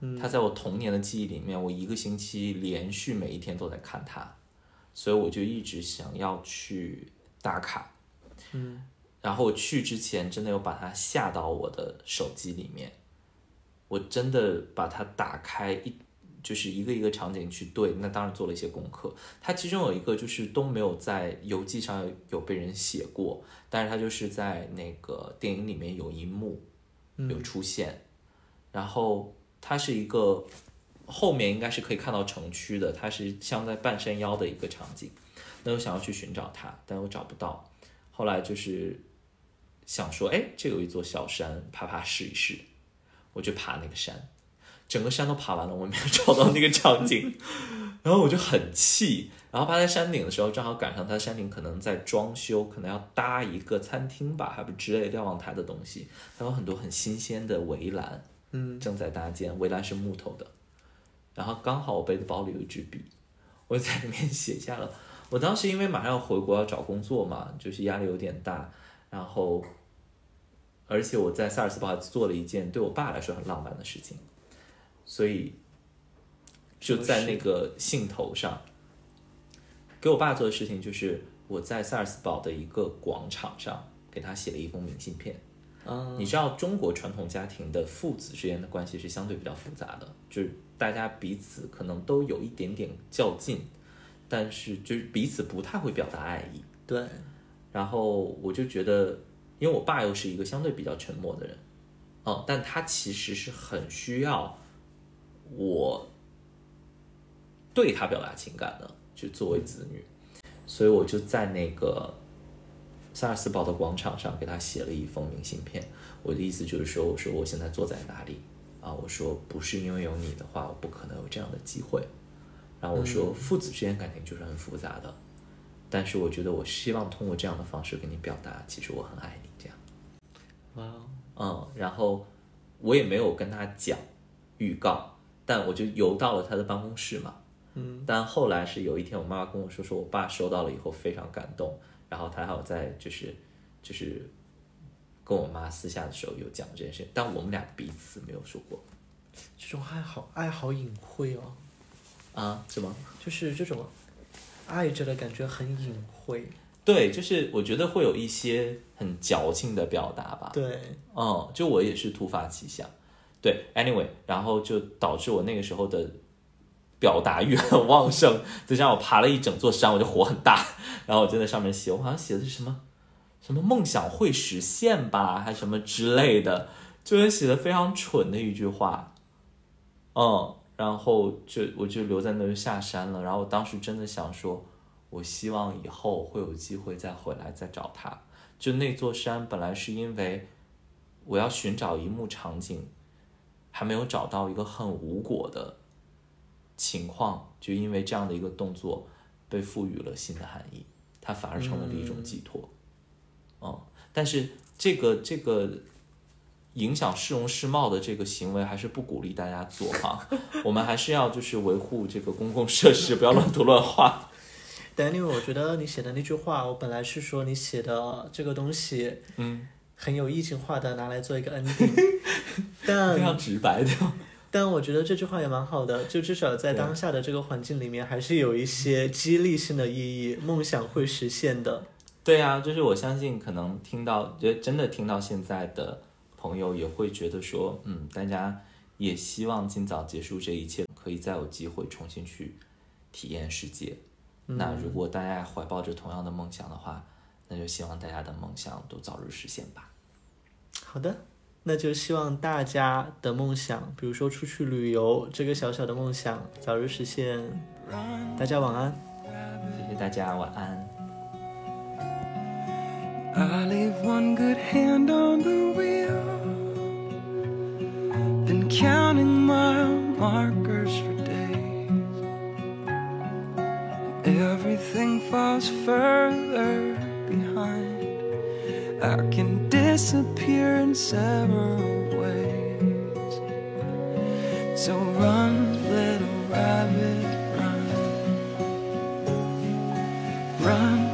嗯它在我童年的记忆里面，我一个星期连续每一天都在看它，所以我就一直想要去打卡。嗯，然后我去之前真的有把它下到我的手机里面，我真的把它打开一，就是一个一个场景去对，那当然做了一些功课。它其中有一个就是都没有在游记上有有被人写过，但是它就是在那个电影里面有一幕有出现，然后它是一个后面应该是可以看到城区的，它是像在半山腰的一个场景。那我想要去寻找它，但我找不到。后来就是想说，哎，这有一座小山，爬爬试一试，我就爬那个山，整个山都爬完了，我没有找到那个场景，然后我就很气。然后爬在山顶的时候，正好赶上它山顶可能在装修，可能要搭一个餐厅吧，还不之类瞭望台的东西，还有很多很新鲜的围栏，嗯，正在搭建，围栏是木头的。然后刚好我背的包里有一支笔，我在里面写下了。我当时因为马上要回国要找工作嘛，就是压力有点大，然后，而且我在萨尔茨堡做了一件对我爸来说很浪漫的事情，所以就在那个信头上，给我爸做的事情就是我在萨尔茨堡的一个广场上给他写了一封明信片。嗯，你知道中国传统家庭的父子之间的关系是相对比较复杂的，就是大家彼此可能都有一点点较劲，但是就是彼此不太会表达爱意。对，然后我就觉得，因为我爸又是一个相对比较沉默的人，嗯，但他其实是很需要我对他表达情感的，就作为子女，所以我就在那个萨尔斯堡的广场上给他写了一封明信片。我的意思就是说，我说我现在坐在哪里啊？我说不是因为有你的话，我不可能有这样的机会。然后我说，父子之间感情就是很复杂的，但是我觉得我希望通过这样的方式跟你表达，其实我很爱你，这样。哇哦，嗯，然后我也没有跟他讲预告，但我就游到了他的办公室嘛。嗯，但后来是有一天，我妈妈跟我说，说我爸收到了以后非常感动，然后他还有在就是就是跟我妈私下的时候有讲这件事，但我们俩彼此没有说过这种爱好爱好隐晦哦，啊，什么？就是这种爱着的感觉很隐晦。对，就是我觉得会有一些很矫情的表达吧。对，嗯，就我也是突发奇想，对，anyway，然后就导致我那个时候的表达欲很旺盛，再加上我爬了一整座山，我就火很大，然后我就在上面写，我好像写的是什么什么梦想会实现吧，还什么之类的，就是写的非常蠢的一句话，嗯，然后就我就留在那就下山了，然后我当时真的想说，我希望以后会有机会再回来再找他。就那座山本来是因为我要寻找一幕场景，还没有找到一个很无果的情况，就因为这样的一个动作被赋予了新的含义，它反而成为了一种寄托。嗯，但是这个这个影响市容市貌的这个行为，还是不鼓励大家做哈。我们还是要就是维护这个公共设施，不要乱涂乱画。但因为我觉得你写的那句话，我本来是说你写的这个东西嗯，很有意境化的拿来做一个 ending，但非常直白的。但我觉得这句话也蛮好的，就至少在当下的这个环境里面，还是有一些激励性的意义，梦想会实现的。对呀、就是我相信，可能听到，就真的听到现在的朋友也会觉得说，嗯，大家也希望尽早结束这一切，可以再有机会重新去体验世界。那如果大家怀抱着同样的梦想的话，那就希望大家的梦想都早日实现吧。好的，那就希望大家的梦想，比如说出去旅游这个小小的梦想，早日实现。大家晚安。谢谢大家，晚安。I leave one good hand on the wheel, then counting mile markers for days. Everything falls further behind. I can disappear in several ways. So run, little rabbit, run. Run,